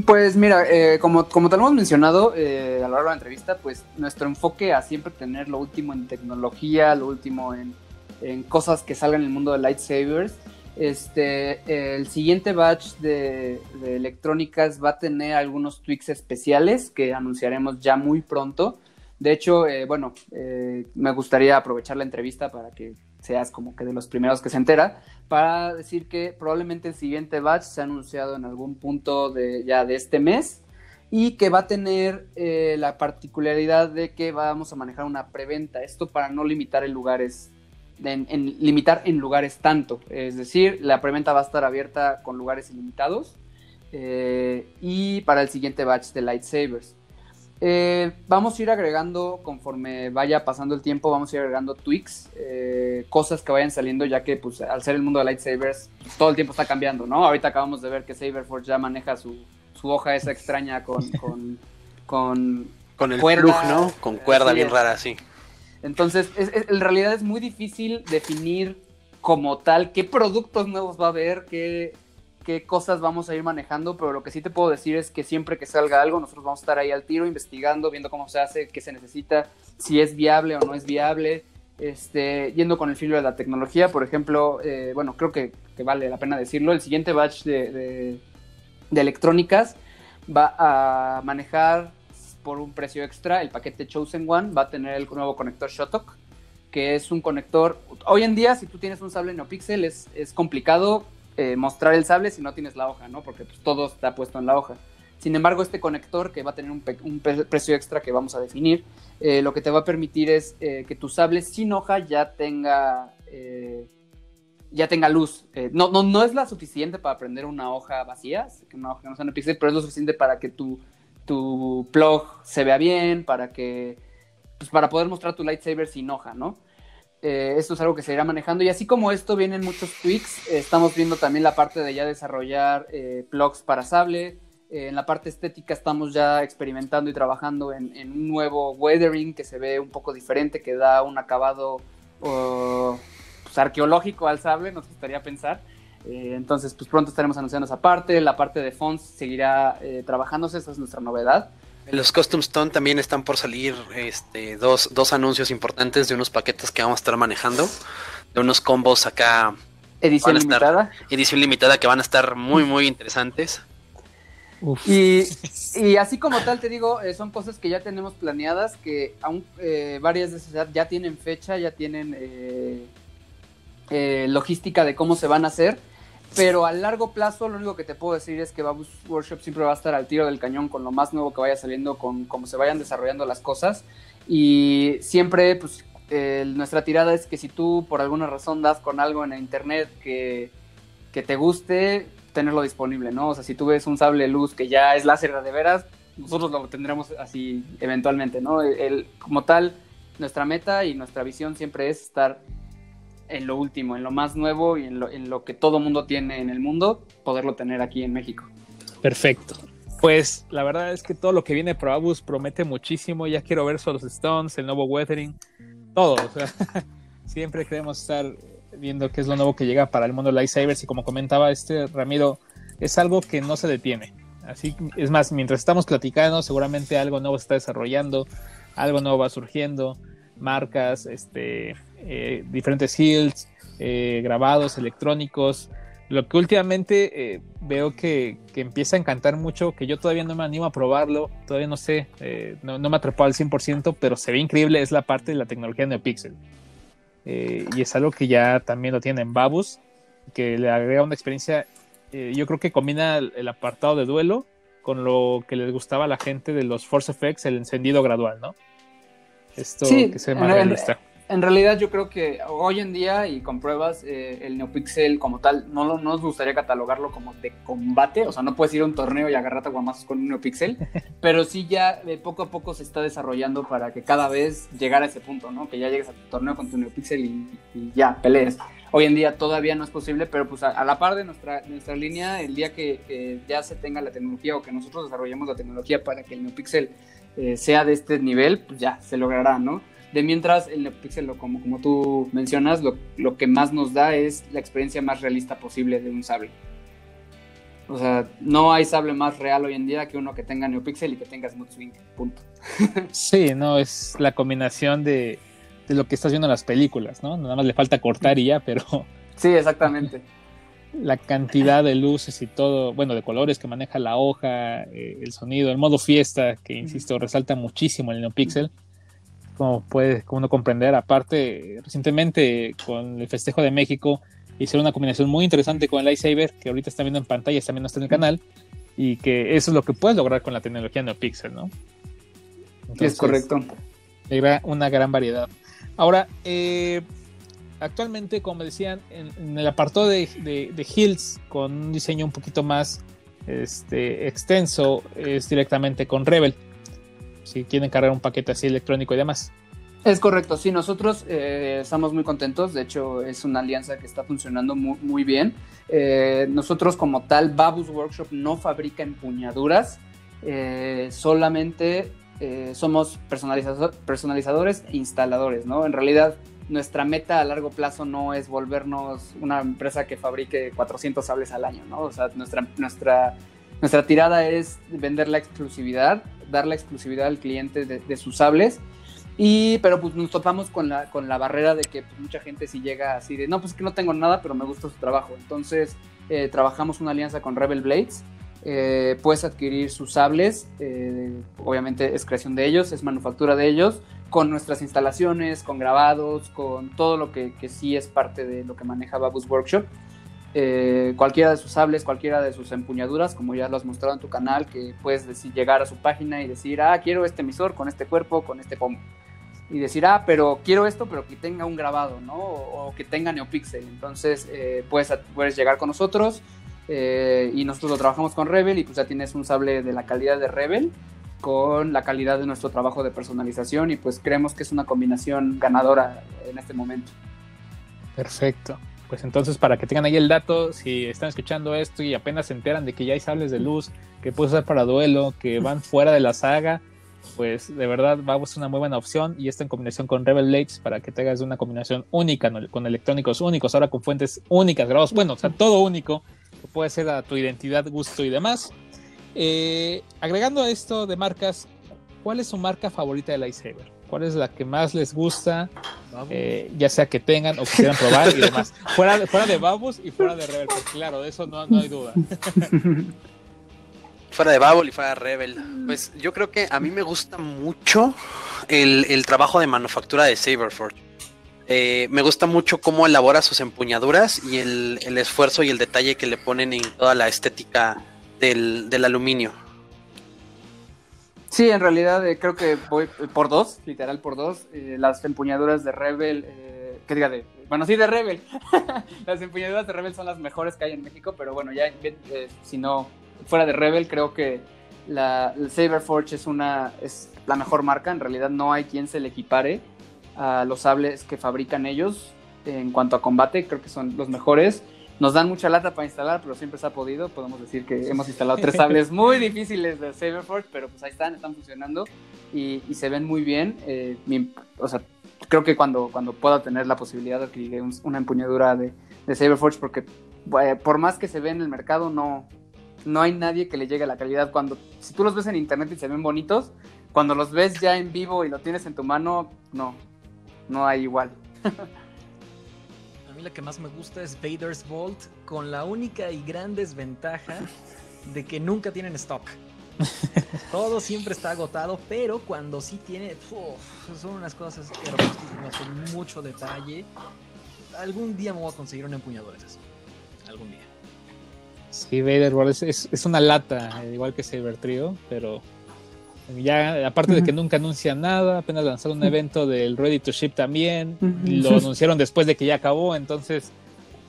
Speaker 2: Pues mira, eh, como, como te hemos mencionado eh, a lo largo de la entrevista, pues nuestro enfoque a siempre tener lo último en tecnología, lo último en, en cosas que salgan en el mundo de lightsabers. Este, el siguiente batch de, de, electrónicas va a tener algunos tweaks especiales que anunciaremos ya muy pronto. De hecho, eh, bueno, eh, me gustaría aprovechar la entrevista para que seas como que de los primeros que se entera, para decir que probablemente el siguiente batch se ha anunciado en algún punto de, ya de este mes y que va a tener eh, la particularidad de que vamos a manejar una preventa. Esto para no limitar en lugares en, en, limitar en lugares tanto. Es decir, la preventa va a estar abierta con lugares ilimitados. Eh, y para el siguiente batch de lightsabers. Eh, vamos a ir agregando, conforme vaya pasando el tiempo, vamos a ir agregando tweaks, eh, cosas que vayan saliendo, ya que pues, al ser el mundo de lightsabers, pues, todo el tiempo está cambiando, ¿no? Ahorita acabamos de ver que Saberforge ya maneja su, su hoja esa extraña con... con, [LAUGHS] con,
Speaker 5: con el cuerda, plug, ¿no? Con cuerda bien es. rara, sí.
Speaker 2: Entonces, es, es, en realidad es muy difícil definir como tal qué productos nuevos va a haber, qué, cosas vamos a ir manejando, pero lo que sí te puedo decir es que siempre que salga algo, nosotros vamos a estar ahí al tiro, investigando, viendo cómo se hace, qué se necesita, si es viable o no es viable, este, yendo con el filo de la tecnología. Por ejemplo, eh, bueno, creo que, vale la pena decirlo, el siguiente batch de electrónicas va a manejar por un precio extra, el paquete Chosen One va a tener el nuevo conector Shotok, que es un conector. Hoy en día, si tú tienes un sable NeoPixel, es, es complicado eh, mostrar el sable si no tienes la hoja, ¿no? Porque pues, todo está puesto en la hoja. Sin embargo, este conector, que va a tener un, un precio extra que vamos a definir, eh, lo que te va a permitir es eh, que tu sable sin hoja ya tenga. ya tenga luz. no, no, no es la suficiente para prender una hoja vacía, una hoja no sea NeoPixel, pero es lo suficiente para que tu tu plug se vea bien, para que pues para poder mostrar tu lightsaber sin hoja, ¿no? Eh, esto es algo que se irá manejando y así como esto vienen muchos tweaks, eh, estamos viendo también la parte de ya desarrollar eh, plugs para sable, en la parte estética estamos ya experimentando y trabajando en, un nuevo weathering que se ve un poco diferente, que da un acabado pues, arqueológico al sable, nos gustaría pensar. Eh, entonces, pues pronto estaremos anunciando esa parte. La parte de fonts seguirá eh, trabajándose, esa es nuestra novedad.
Speaker 5: En los Custom Stone también están por salir este, dos, dos, anuncios importantes de unos paquetes que vamos a estar manejando, de unos combos acá.
Speaker 2: Edición limitada.
Speaker 5: Edición limitada que van a estar muy, muy interesantes.
Speaker 2: Y, y, así como tal, te digo, eh, son cosas que ya tenemos planeadas, que aún eh, varias de esas ya tienen fecha, ya tienen eh, logística de cómo se van a hacer pero a largo plazo lo único que te puedo decir es que Babus Workshop siempre va a estar al tiro del cañón con lo más nuevo que vaya saliendo, con cómo se vayan desarrollando las cosas. Y siempre, pues, nuestra tirada es que si tú por alguna razón das con algo en internet que, que, te guste, tenerlo disponible, ¿no? O sea, si tú ves un sable luz que ya es láser de veras, nosotros lo tendremos así eventualmente, ¿no? El, como tal, nuestra meta y nuestra visión siempre es estar en lo último, en lo más nuevo y en lo, lo que todo mundo tiene en el mundo, poderlo tener aquí en México.
Speaker 1: Perfecto. Pues la verdad es que todo lo que viene Pro Abus promete muchísimo. Ya quiero ver los Stones, el nuevo Weathering, todo. O sea, [LAUGHS] siempre queremos estar viendo qué es lo nuevo que llega para el mundo de lightsabers. Y como comentaba este Ramiro, es algo que no se detiene. Así es más, mientras estamos platicando, seguramente algo nuevo está desarrollando, algo nuevo va surgiendo, marcas, este, eh, diferentes hills, eh, grabados electrónicos. Lo que últimamente eh, veo que, que, empieza a encantar mucho, que yo todavía no me animo a probarlo, todavía no sé, no, no, me atrapó al 100%, pero se ve increíble, es la parte de la tecnología NeoPixel. Y es algo que ya también lo tiene en Babus, que le agrega una experiencia, yo creo que combina el, el, apartado de duelo con lo que les gustaba a la gente de los Force Effects, el encendido gradual, ¿no? Esto
Speaker 2: sí,
Speaker 1: que se ve más realista.
Speaker 2: En, En realidad yo creo que hoy en día y con pruebas eh, el NeoPixel como tal no, no nos gustaría catalogarlo como de combate, o sea no puedes ir a un torneo y agarrarte a guamazos con un NeoPixel, [LAUGHS] pero sí ya eh, poco a poco se está desarrollando para que cada vez llegar a ese punto, ¿no? Que ya llegues a tu torneo con tu NeoPixel y, y ya pelees. Hoy en día todavía no es posible, pero pues a, a la par de nuestra, nuestra línea, el día que, que, ya se tenga la tecnología o que nosotros desarrollemos la tecnología para que el NeoPixel eh, sea de este nivel, pues ya se logrará, ¿no? De mientras el NeoPixel, como, como tú mencionas, lo, lo, que más nos da es la experiencia más realista posible de un sable. O sea, no hay sable más real hoy en día que uno que tenga NeoPixel y que tenga Smooth Swing, punto. [LAUGHS]
Speaker 1: sí, no, es la combinación de, de, lo que estás viendo en las películas, ¿no? Nada más le falta cortar y ya, pero...
Speaker 2: Sí, exactamente. [LAUGHS]
Speaker 1: la cantidad de luces y todo, bueno, de colores que maneja la hoja, eh, el sonido, el modo fiesta, que insisto, resalta muchísimo el NeoPixel como puede uno comprender. Aparte, recientemente con el festejo de México hicieron una combinación muy interesante con el Lightsaber, que ahorita está viendo en pantalla, también no está en el canal, y que eso es lo que puedes lograr con la tecnología NeoPixel, ¿no?
Speaker 2: Entonces, es correcto.
Speaker 1: Una gran variedad. Ahora, eh, actualmente, como decían, en, el apartado de, de, Hills, con un diseño un poquito más este, extenso, es directamente con Rebel si quieren cargar un paquete así electrónico y demás.
Speaker 2: Es correcto, sí, nosotros eh, estamos muy contentos, de hecho es una alianza que está funcionando muy, bien. Eh, nosotros como tal, Babus Workshop no fabrica empuñaduras, eh, solamente somos personalizador, personalizadores e instaladores, ¿no? En realidad nuestra meta a largo plazo no es volvernos una empresa que fabrique 400 sables al año, ¿no? O sea, nuestra, nuestra, nuestra tirada es vender la exclusividad dar la exclusividad al cliente de, de sus sables. Y, pero pues nos topamos con la, con la barrera de que pues, mucha gente si llega así de, no, pues que no tengo nada, pero me gusta su trabajo. Entonces, eh, trabajamos una alianza con Rebel Blades. Eh, puedes adquirir sus sables, eh, obviamente es creación de ellos, es manufactura de ellos, con nuestras instalaciones, con grabados, con todo lo que, que sí es parte de lo que maneja Babus Workshop eh, cualquiera de sus sables, cualquiera de sus empuñaduras, como ya lo has mostrado en tu canal, que puedes decir, llegar a su página y decir, ah, quiero este emisor con este cuerpo, con este pomo. Y decir, ah, pero quiero esto, pero que tenga un grabado, ¿no? O, o que tenga NeoPixel. Entonces, eh, puedes, puedes llegar con nosotros eh, y nosotros lo trabajamos con Rebel y pues ya tienes un sable de la calidad de Rebel con la calidad de nuestro trabajo de personalización y pues creemos que es una combinación ganadora en este momento.
Speaker 1: Perfecto. Pues entonces, para que tengan ahí el dato, si están escuchando esto y apenas se enteran de que ya hay sables de luz que puedes usar para duelo, que van [LAUGHS] fuera de la saga, pues de verdad Babus es una muy buena opción y esto en combinación con Rebel Blades para que tengas una combinación única con electrónicos únicos, ahora con fuentes únicas, grabados, bueno, o sea, todo único, que puede ser a tu identidad, gusto y demás. Eh, agregando a esto de marcas, ¿cuál es su marca favorita de Lightsaber? ¿Cuál es la que más les gusta? Eh, ya sea que tengan o quieran probar y demás. [LAUGHS] Fuera de, fuera de Babus y fuera de Rebel, pues claro, de eso no, no hay duda. [LAUGHS]
Speaker 5: fuera de Babel y fuera de Rebel. Pues yo creo que a mí me gusta mucho el, el trabajo de manufactura de Saberforge. Eh, me gusta mucho cómo elabora sus empuñaduras y el, el, esfuerzo y el detalle que le ponen en toda la estética del, del aluminio.
Speaker 2: Sí, en realidad eh, creo que voy por dos, literal por dos. Eh, las empuñaduras de Rebel, eh, que diga de. Bueno, sí, de Rebel. [LAUGHS] las empuñaduras de Rebel son las mejores que hay en México, pero bueno, ya eh, si no fuera de Rebel, creo que la el Saberforge es una es la mejor marca. En realidad no hay quien se le equipare a los sables que fabrican ellos en cuanto a combate. Creo que son los mejores. Nos dan mucha lata para instalar, pero siempre se ha podido. Podemos decir que hemos instalado tres sables [LAUGHS] muy difíciles de Saberforge, pero pues ahí están, están funcionando y, y se ven muy bien. Eh, mi, o sea, creo que cuando, cuando pueda tener la posibilidad de adquirir un, una empuñadura de, de Saberforge, porque eh, por más que se ve en el mercado, no, no hay nadie que le llegue a la calidad. Cuando, si tú los ves en internet y se ven bonitos, cuando los ves ya en vivo y lo tienes en tu mano, no, no hay igual. [LAUGHS]
Speaker 6: la que más me gusta es Vader's Vault, con la única y gran desventaja de que nunca tienen stock. [LAUGHS] Todo siempre está agotado, pero cuando sí tiene, uf, son unas cosas hermosísimas, con mucho detalle. Algún día me voy a conseguir una empuñadora esas. Algún día.
Speaker 1: Sí, Vader Vault es, es, es, una lata, igual que Saber Trio, pero Ya, aparte de que nunca anuncian nada, apenas lanzaron un evento del Ready to Ship también, lo anunciaron después de que ya acabó, entonces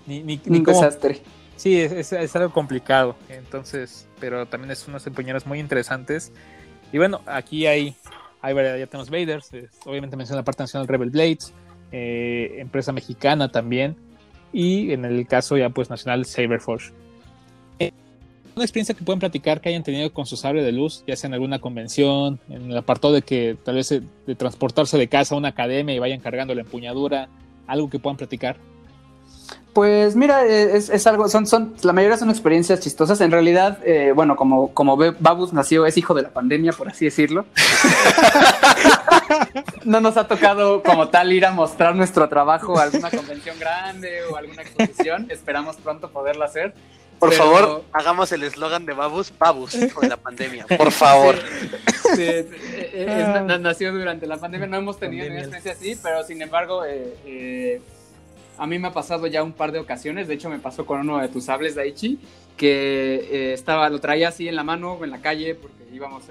Speaker 1: ni, ni,
Speaker 2: un desastre.
Speaker 1: Sí, es, es, algo complicado, entonces, pero también es unos empuñeros muy interesantes. Y bueno, aquí hay, hay ya tenemos Vaders, obviamente menciona la parte nacional Rebel Blades, eh, empresa mexicana también, y en el caso ya pues nacional Saberforge una experiencia que pueden platicar que hayan tenido con su sable de luz, ya sea en alguna convención, en el apartado de que tal vez de transportarse de casa a una academia y vayan cargando la empuñadura, algo que puedan platicar.
Speaker 2: Pues mira, es, algo, son, son, la mayoría son experiencias chistosas. En realidad, eh, bueno, como, como Babus nació, es hijo de la pandemia, por así decirlo. [LAUGHS] no nos ha tocado como tal ir a mostrar nuestro trabajo a alguna convención grande o alguna exposición. Esperamos pronto poderla hacer.
Speaker 5: Por favor, hagamos el eslogan de Babus, Babus, hijo de la pandemia, [LAUGHS] por favor.
Speaker 2: Sí, eh, eh, nació durante la pandemia, no hemos tenido una experiencia así, pero sin embargo, eh, a mí me ha pasado ya un par de ocasiones, de hecho me pasó con uno de tus sables, Daichi, que estaba, lo traía así en la mano, en la calle, porque íbamos,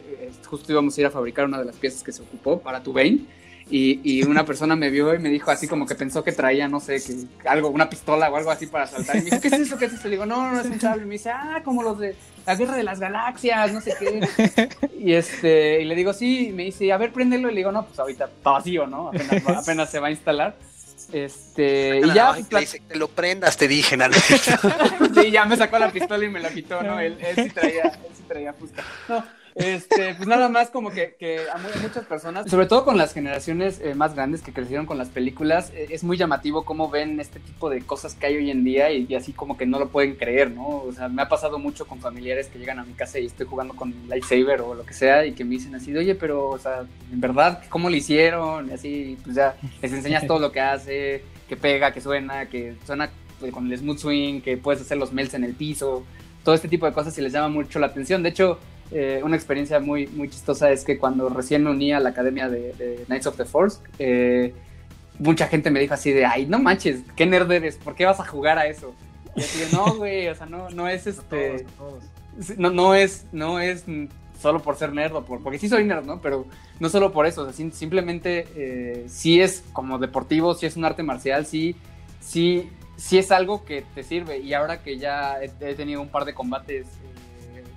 Speaker 2: justo íbamos a ir a fabricar una de las piezas que se ocupó para tu Bane. Y, una persona me vio y me dijo así como que pensó que traía, no sé, que algo, una pistola o algo así para saltar. Y me dijo, ¿qué es eso? ¿Qué es eso? Le digo, no, no es un sable. Y me dice, ah, como los de la guerra de las galaxias, no sé qué. Y este, y le digo, sí, y me dice, a ver, préndelo. Y le digo, no, pues ahorita está vacío, ¿no? Apenas, apenas se va a instalar. Este, y ya.
Speaker 5: Pues, dice, te lo prendas, te dije, nada. [LAUGHS]
Speaker 2: sí, ya me sacó la pistola y me la quitó, ¿no? Él, él sí traía, él sí traía fusta. No, este, pues nada más como que, a muchas personas, sobre todo con las generaciones eh, más grandes que crecieron con las películas, eh, es muy llamativo cómo ven este tipo de cosas que hay hoy en día y, así como que no lo pueden creer, ¿no? O sea, me ha pasado mucho con familiares que llegan a mi casa y estoy jugando con lightsaber o lo que sea y que me dicen así, oye, pero, o sea, en verdad, ¿cómo lo hicieron? Y así, pues ya les enseñas todo lo que hace, que pega, que suena, que suena con el smooth swing, que puedes hacer los melts en el piso, todo este tipo de cosas y les llama mucho la atención. De hecho, eh, una experiencia muy, muy chistosa es que cuando recién me uní a la academia de, Knights of the Force, eh, mucha gente me dijo así de, ay, no manches, qué nerd eres, ¿por qué vas a jugar a eso? Y así de, no, [LAUGHS] güey, o sea, no, no es este... No, no es, no es solo por ser nerd, o por, porque sí soy nerd, ¿no? Pero no solo por eso, o sea, simplemente eh, sí es como deportivo, sí es un arte marcial, sí, sí, sí es algo que te sirve. Y ahora que ya he, tenido un par de combates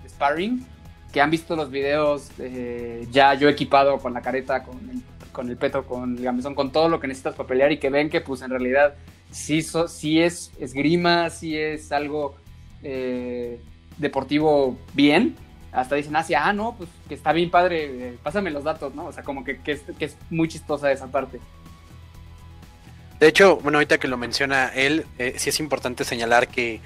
Speaker 2: de sparring, que han visto los videos eh, ya yo equipado con la careta, con el, con el peto, con el gamezón, con todo lo que necesitas para pelear y que ven que pues en realidad sí, sí es esgrima, sí es algo eh, deportivo bien. Hasta dicen así, ah, no, pues que está bien padre, eh, pásame los datos, ¿no? O sea, como que, que es muy chistosa esa parte.
Speaker 5: De hecho, bueno, ahorita que lo menciona él, sí es importante señalar que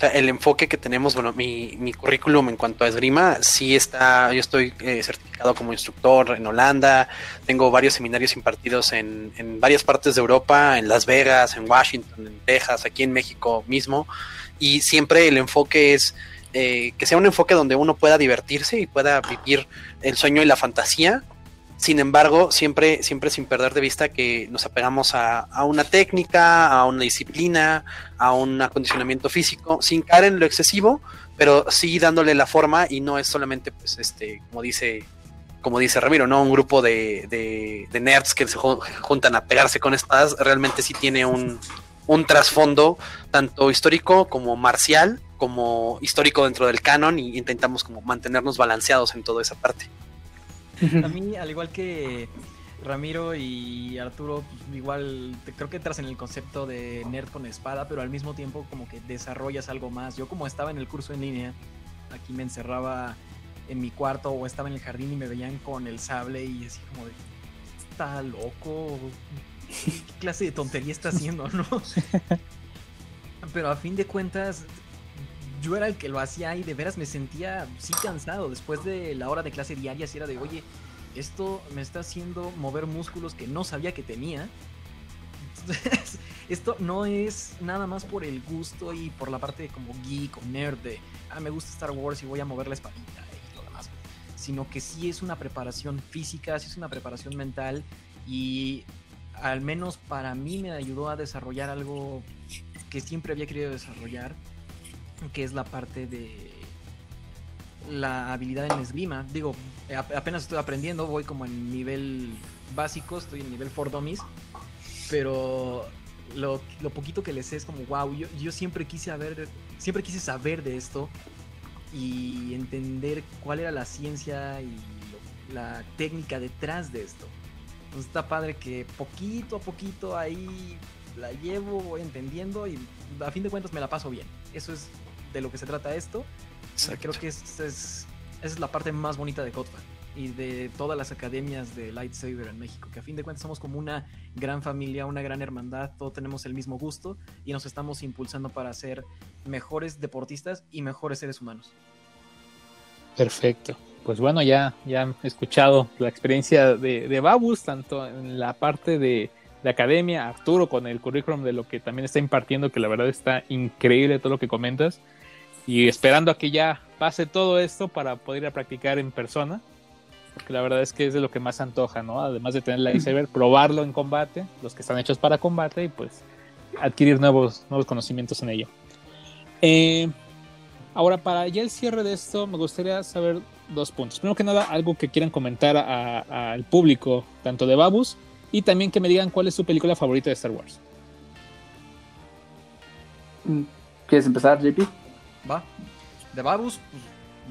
Speaker 5: el enfoque que tenemos, bueno, mi, mi currículum en cuanto a esgrima, sí está, yo estoy eh, certificado como instructor en Holanda, tengo varios seminarios impartidos en, en, varias partes de Europa, en Las Vegas, en Washington, en Texas, aquí en México mismo, y siempre el enfoque es eh, que sea un enfoque donde uno pueda divertirse y pueda vivir el sueño y la fantasía sin embargo, siempre, siempre sin perder de vista que nos apegamos a, una técnica, a una disciplina, a un acondicionamiento físico, sin caer en lo excesivo, pero sí dándole la forma y no es solamente, pues, este, como dice, como dice Ramiro, ¿no? Un grupo de, de, nerds que se juntan a pegarse con espadas, realmente sí tiene un, un trasfondo tanto histórico como marcial, como histórico dentro del canon y intentamos como mantenernos balanceados en toda esa parte.
Speaker 6: A mí, al igual que Ramiro y Arturo, pues, igual creo que entras en el concepto de nerd con espada, pero al mismo tiempo como que desarrollas algo más. Yo como estaba en el curso en línea, aquí me encerraba en mi cuarto o estaba en el jardín y me veían con el sable y así como de, está loco, ¿qué clase de tontería está haciendo, no? [LAUGHS] Pero a fin de cuentas, yo era el que lo hacía y de veras me sentía sí cansado después de la hora de clase diaria, si era de, oye, esto me está haciendo mover músculos que no sabía que tenía. [LAUGHS] esto no es nada más por el gusto y por la parte de como geek o nerd de, ah, me gusta Star Wars y voy a mover la espadita y lo demás. Sino que sí es una preparación física, sí es una preparación mental y al menos para mí me ayudó a desarrollar algo que siempre había querido desarrollar que es la parte de la habilidad en esgrima. Digo, apenas estoy aprendiendo, voy como en nivel básico, estoy en nivel for dummies, pero lo, poquito que les sé es como, wow, yo, yo siempre quise saber, siempre quise saber de esto y entender cuál era la ciencia y la técnica detrás de esto. Entonces está padre que poquito a poquito ahí la llevo, voy entendiendo y a fin de cuentas me la paso bien. Eso es de lo que se trata esto. Creo que es, esa es la parte más bonita de Kotfa y de todas las academias de Lightsaber en México, que a fin de cuentas somos como una gran familia, una gran hermandad, todos tenemos el mismo gusto y nos estamos impulsando para ser mejores deportistas y mejores seres humanos.
Speaker 1: Perfecto. Pues bueno, ya, ya han escuchado la experiencia de, de Babus, tanto en la parte de, de academia, Arturo con el currículum de lo que también está impartiendo, que la verdad está increíble todo lo que comentas, y esperando a que ya pase todo esto para poder ir a practicar en persona, porque la verdad es que es de lo que más antoja, ¿no? Además de tener la [CLEARS THROAT] iceberg, probarlo en combate, los que están hechos para combate, y pues adquirir nuevos, nuevos conocimientos en ello. Eh, ahora, para ya el cierre de esto, me gustaría saber dos puntos. Primero que nada, algo que quieran comentar al público, tanto de Babus, y también que me digan cuál es su película favorita de Star Wars.
Speaker 2: ¿Quieres empezar, JP?
Speaker 6: Va. De Babus, pues,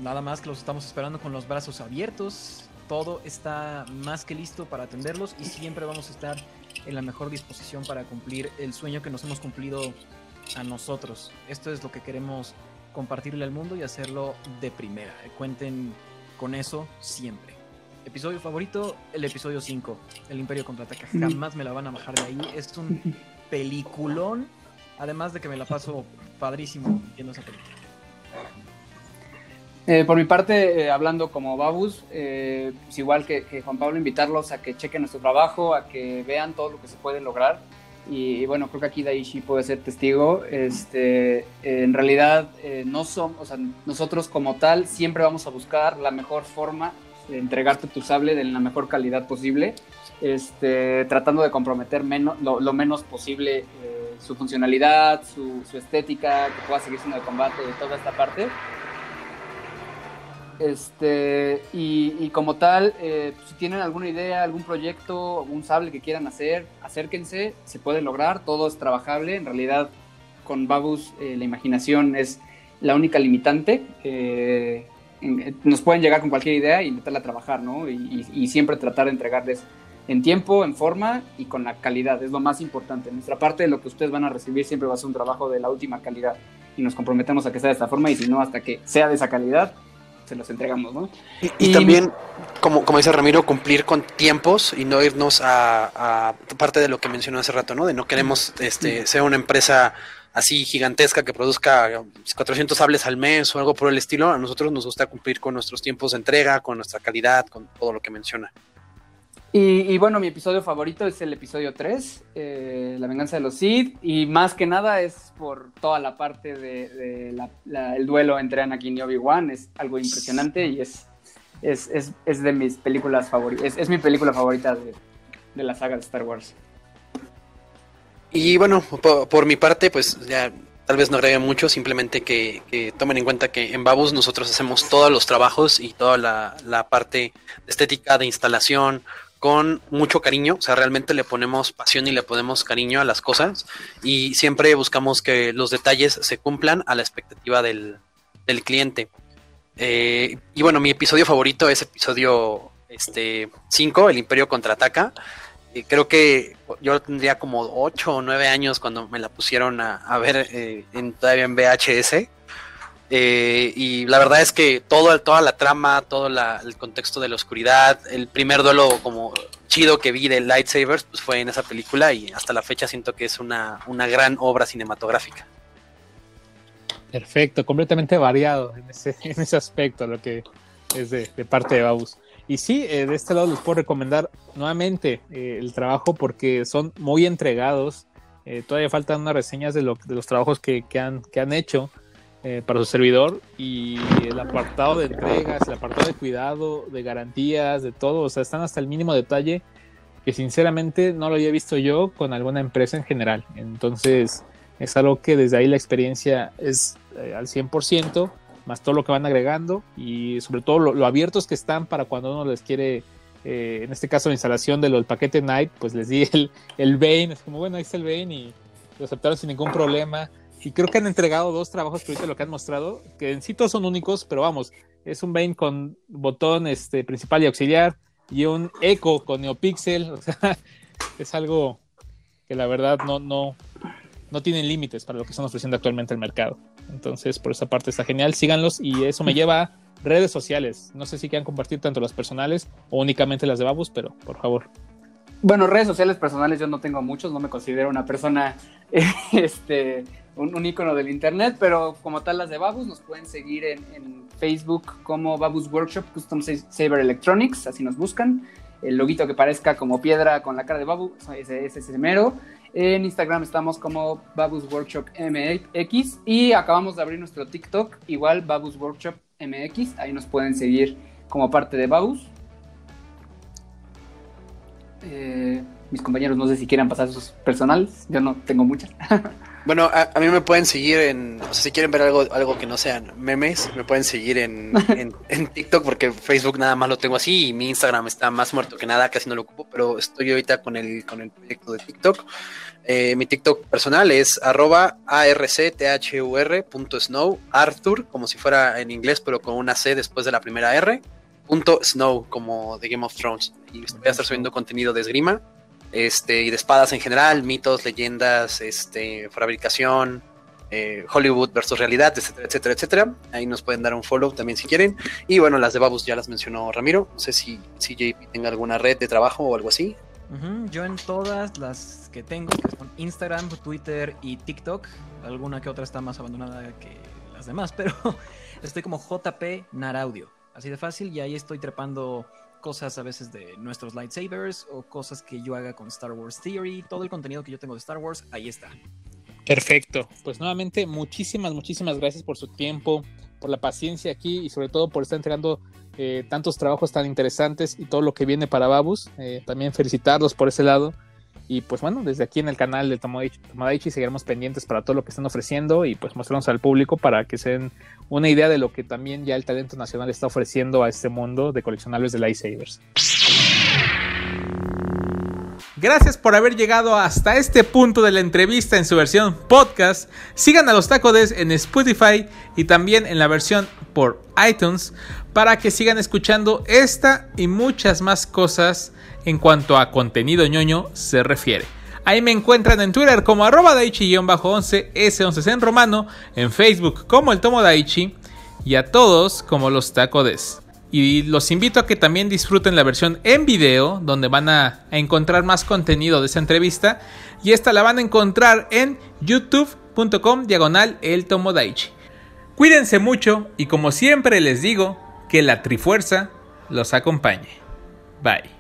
Speaker 6: nada más que los estamos esperando con los brazos abiertos. Todo está más que listo para atenderlos y siempre vamos a estar en la mejor disposición para cumplir el sueño que nos hemos cumplido a nosotros. Esto es lo que queremos compartirle al mundo y hacerlo de primera. Cuenten con eso siempre. Episodio favorito, el episodio 5, El Imperio contraataca. Jamás me la van a bajar de ahí. Es un peliculón. Además de que me la paso padrísimo viendo esa película.
Speaker 2: Eh, por mi parte, eh, hablando como Babus, eh, pues igual que, Juan Pablo, invitarlos a que chequen nuestro trabajo, a que vean todo lo que se puede lograr. Y, bueno, creo que aquí Daishi puede ser testigo. Este, en realidad, no somos, o sea, nosotros como tal siempre vamos a buscar la mejor forma de entregarte tu sable de la mejor calidad posible, este, tratando de comprometer menos, lo, menos posible su funcionalidad, su, su, estética, que pueda seguir siendo de combate y toda esta parte. Este, y, como tal, eh, si tienen alguna idea, algún proyecto, algún sable que quieran hacer, acérquense, se puede lograr, todo es trabajable. En realidad, con Babus, eh, la imaginación es la única limitante. Eh, nos pueden llegar con cualquier idea y intentarla trabajar, ¿no? Y, siempre tratar de entregarles en tiempo, en forma y con la calidad, es lo más importante. nuestra parte, lo que ustedes van a recibir siempre va a ser un trabajo de la última calidad y nos comprometemos a que sea de esta forma y si no, hasta que sea de esa calidad, se los entregamos, ¿no?
Speaker 5: Y, también, como, como dice Ramiro, cumplir con tiempos y no irnos a, parte de lo que mencionó hace rato, ¿no? De no queremos este, ser una empresa así gigantesca que produzca 400 sables al mes o algo por el estilo. A nosotros nos gusta cumplir con nuestros tiempos de entrega, con nuestra calidad, con todo lo que menciona.
Speaker 2: Y, bueno, mi episodio favorito es el episodio 3, eh, La venganza de los Sith, y más que nada es por toda la parte de, el duelo entre Anakin y Obi-Wan, es algo impresionante y es, es, de mis películas favoritas, es, mi película favorita de, la saga de Star Wars.
Speaker 5: Y bueno, por, mi parte, pues ya tal vez no agregue mucho, simplemente que, tomen en cuenta que en Babus nosotros hacemos todos los trabajos y toda la, la parte estética de instalación, con mucho cariño, o sea, realmente le ponemos pasión y le ponemos cariño a las cosas y siempre buscamos que los detalles se cumplan a la expectativa del, cliente. Eh, y bueno, mi episodio favorito es episodio este 5, El Imperio contraataca. y creo que yo tendría como 8 o 9 años cuando me la pusieron a, ver eh, en, todavía en VHS. Eh, y la verdad es que todo, toda la trama, todo el contexto de la oscuridad, el primer duelo como chido que vi de lightsabers, pues fue en esa película y hasta la fecha siento que es una, una gran obra cinematográfica.
Speaker 1: Perfecto, completamente variado en ese, [LAUGHS] en ese aspecto, lo que es de, parte de Babus. Y sí, eh, de este lado les puedo recomendar nuevamente eh, el trabajo porque son muy entregados. todavía faltan unas reseñas de, lo, de los trabajos que, que, han, que han hecho eh, para su servidor y el apartado de entregas, el apartado de cuidado, de garantías, de todo, o sea, están hasta el mínimo detalle que sinceramente no lo había visto yo con alguna empresa en general. Entonces es algo que desde ahí la experiencia es eh, al 100% más todo lo que van agregando y sobre todo lo, abiertos que están para cuando uno les quiere, eh, en este caso la instalación del paquete Night, pues les di el, el Bane, es como bueno, ahí está el Bane y lo aceptaron sin ningún problema. Y creo que han entregado dos trabajos que ahorita lo que han mostrado, que en sí todos son únicos, pero vamos, es un Bane con botón este, principal y auxiliar y un Echo con NeoPixel. [LAUGHS] O sea, es algo que la verdad no, no, no tienen límites para lo que están ofreciendo actualmente el mercado. Entonces, por esa parte está genial. Síganlos y eso me lleva a redes sociales. No sé si quieran compartir tanto las personales o únicamente las de Babus, pero por favor.
Speaker 2: Bueno, redes sociales personales yo no tengo muchos, no me considero una persona, [LAUGHS] este, un, un icono del internet, pero como tal las de Babus nos pueden seguir en, Facebook como Babus Workshop Custom Saber Electronics, así nos buscan. El loguito que parezca como piedra con la cara de Babus, ese es ese mero. En Instagram estamos como Babus Workshop MX y acabamos de abrir nuestro TikTok, igual Babus Workshop MX. Ahí nos pueden seguir como parte de Babus. Eh, mis compañeros no sé si quieran pasar sus personales, yo no tengo muchas. [LAUGHS]
Speaker 5: Bueno, a, mí me pueden seguir en, o sea, si quieren ver algo, algo que no sean memes, me pueden seguir [LAUGHS] en, en, TikTok porque Facebook nada más lo tengo así y mi Instagram está más muerto que nada, casi no lo ocupo, pero estoy ahorita con el, con el proyecto de TikTok. Eh, mi TikTok personal es arroba arcthur.snow, Arthur, como si fuera en inglés, pero con una C después de la primera R, punto Snow, como de Game of Thrones. Y voy a estar subiendo contenido de esgrima este, y de espadas en general, mitos, leyendas, este, fabricación, eh, Hollywood versus realidad, etcétera, etcétera, etcétera. Ahí nos pueden dar un follow también si quieren. Y bueno, las de Babus ya las mencionó Ramiro. No sé si, si JP tenga alguna red de trabajo o algo así.
Speaker 6: Yo en todas las que tengo, que son Instagram, Twitter y TikTok, alguna que otra está más abandonada que las demás, [LAUGHS] pero estoy como JP Naraudio. Así de fácil y ahí estoy trepando cosas a veces de nuestros lightsabers o cosas que yo haga con Star Wars Theory, todo el contenido que yo tengo de Star Wars, ahí está.
Speaker 1: Perfecto. Pues nuevamente, muchísimas, muchísimas gracias por su tiempo, por la paciencia aquí y sobre todo por estar entregando eh, tantos trabajos tan interesantes y todo lo que viene para Babus. Eh, también felicitarlos por ese lado. Y pues bueno, desde aquí en el canal de Tomadaichi seguiremos pendientes para todo lo que están ofreciendo y pues mostrarnos al público para que se den una idea de lo que también ya el talento nacional está ofreciendo a este mundo de coleccionables de lightsabers. Gracias por haber llegado hasta este punto de la entrevista en su versión podcast. Sigan a los Tacodes en Spotify y también en la versión por iTunes para que sigan escuchando esta y muchas más cosas en cuanto a contenido ñoño se refiere. Ahí me encuentran en Twitter como arroba daichi-11, S11 en romano, en Facebook como el Tomo Daichi y a todos como los Tacodes. Y los invito a que también disfruten la versión en video, donde van a, encontrar más contenido de esa entrevista. Y esta la van a encontrar en youtube.com diagonal el. Cuídense mucho y como siempre les digo, que la Trifuerza los acompañe. Bye.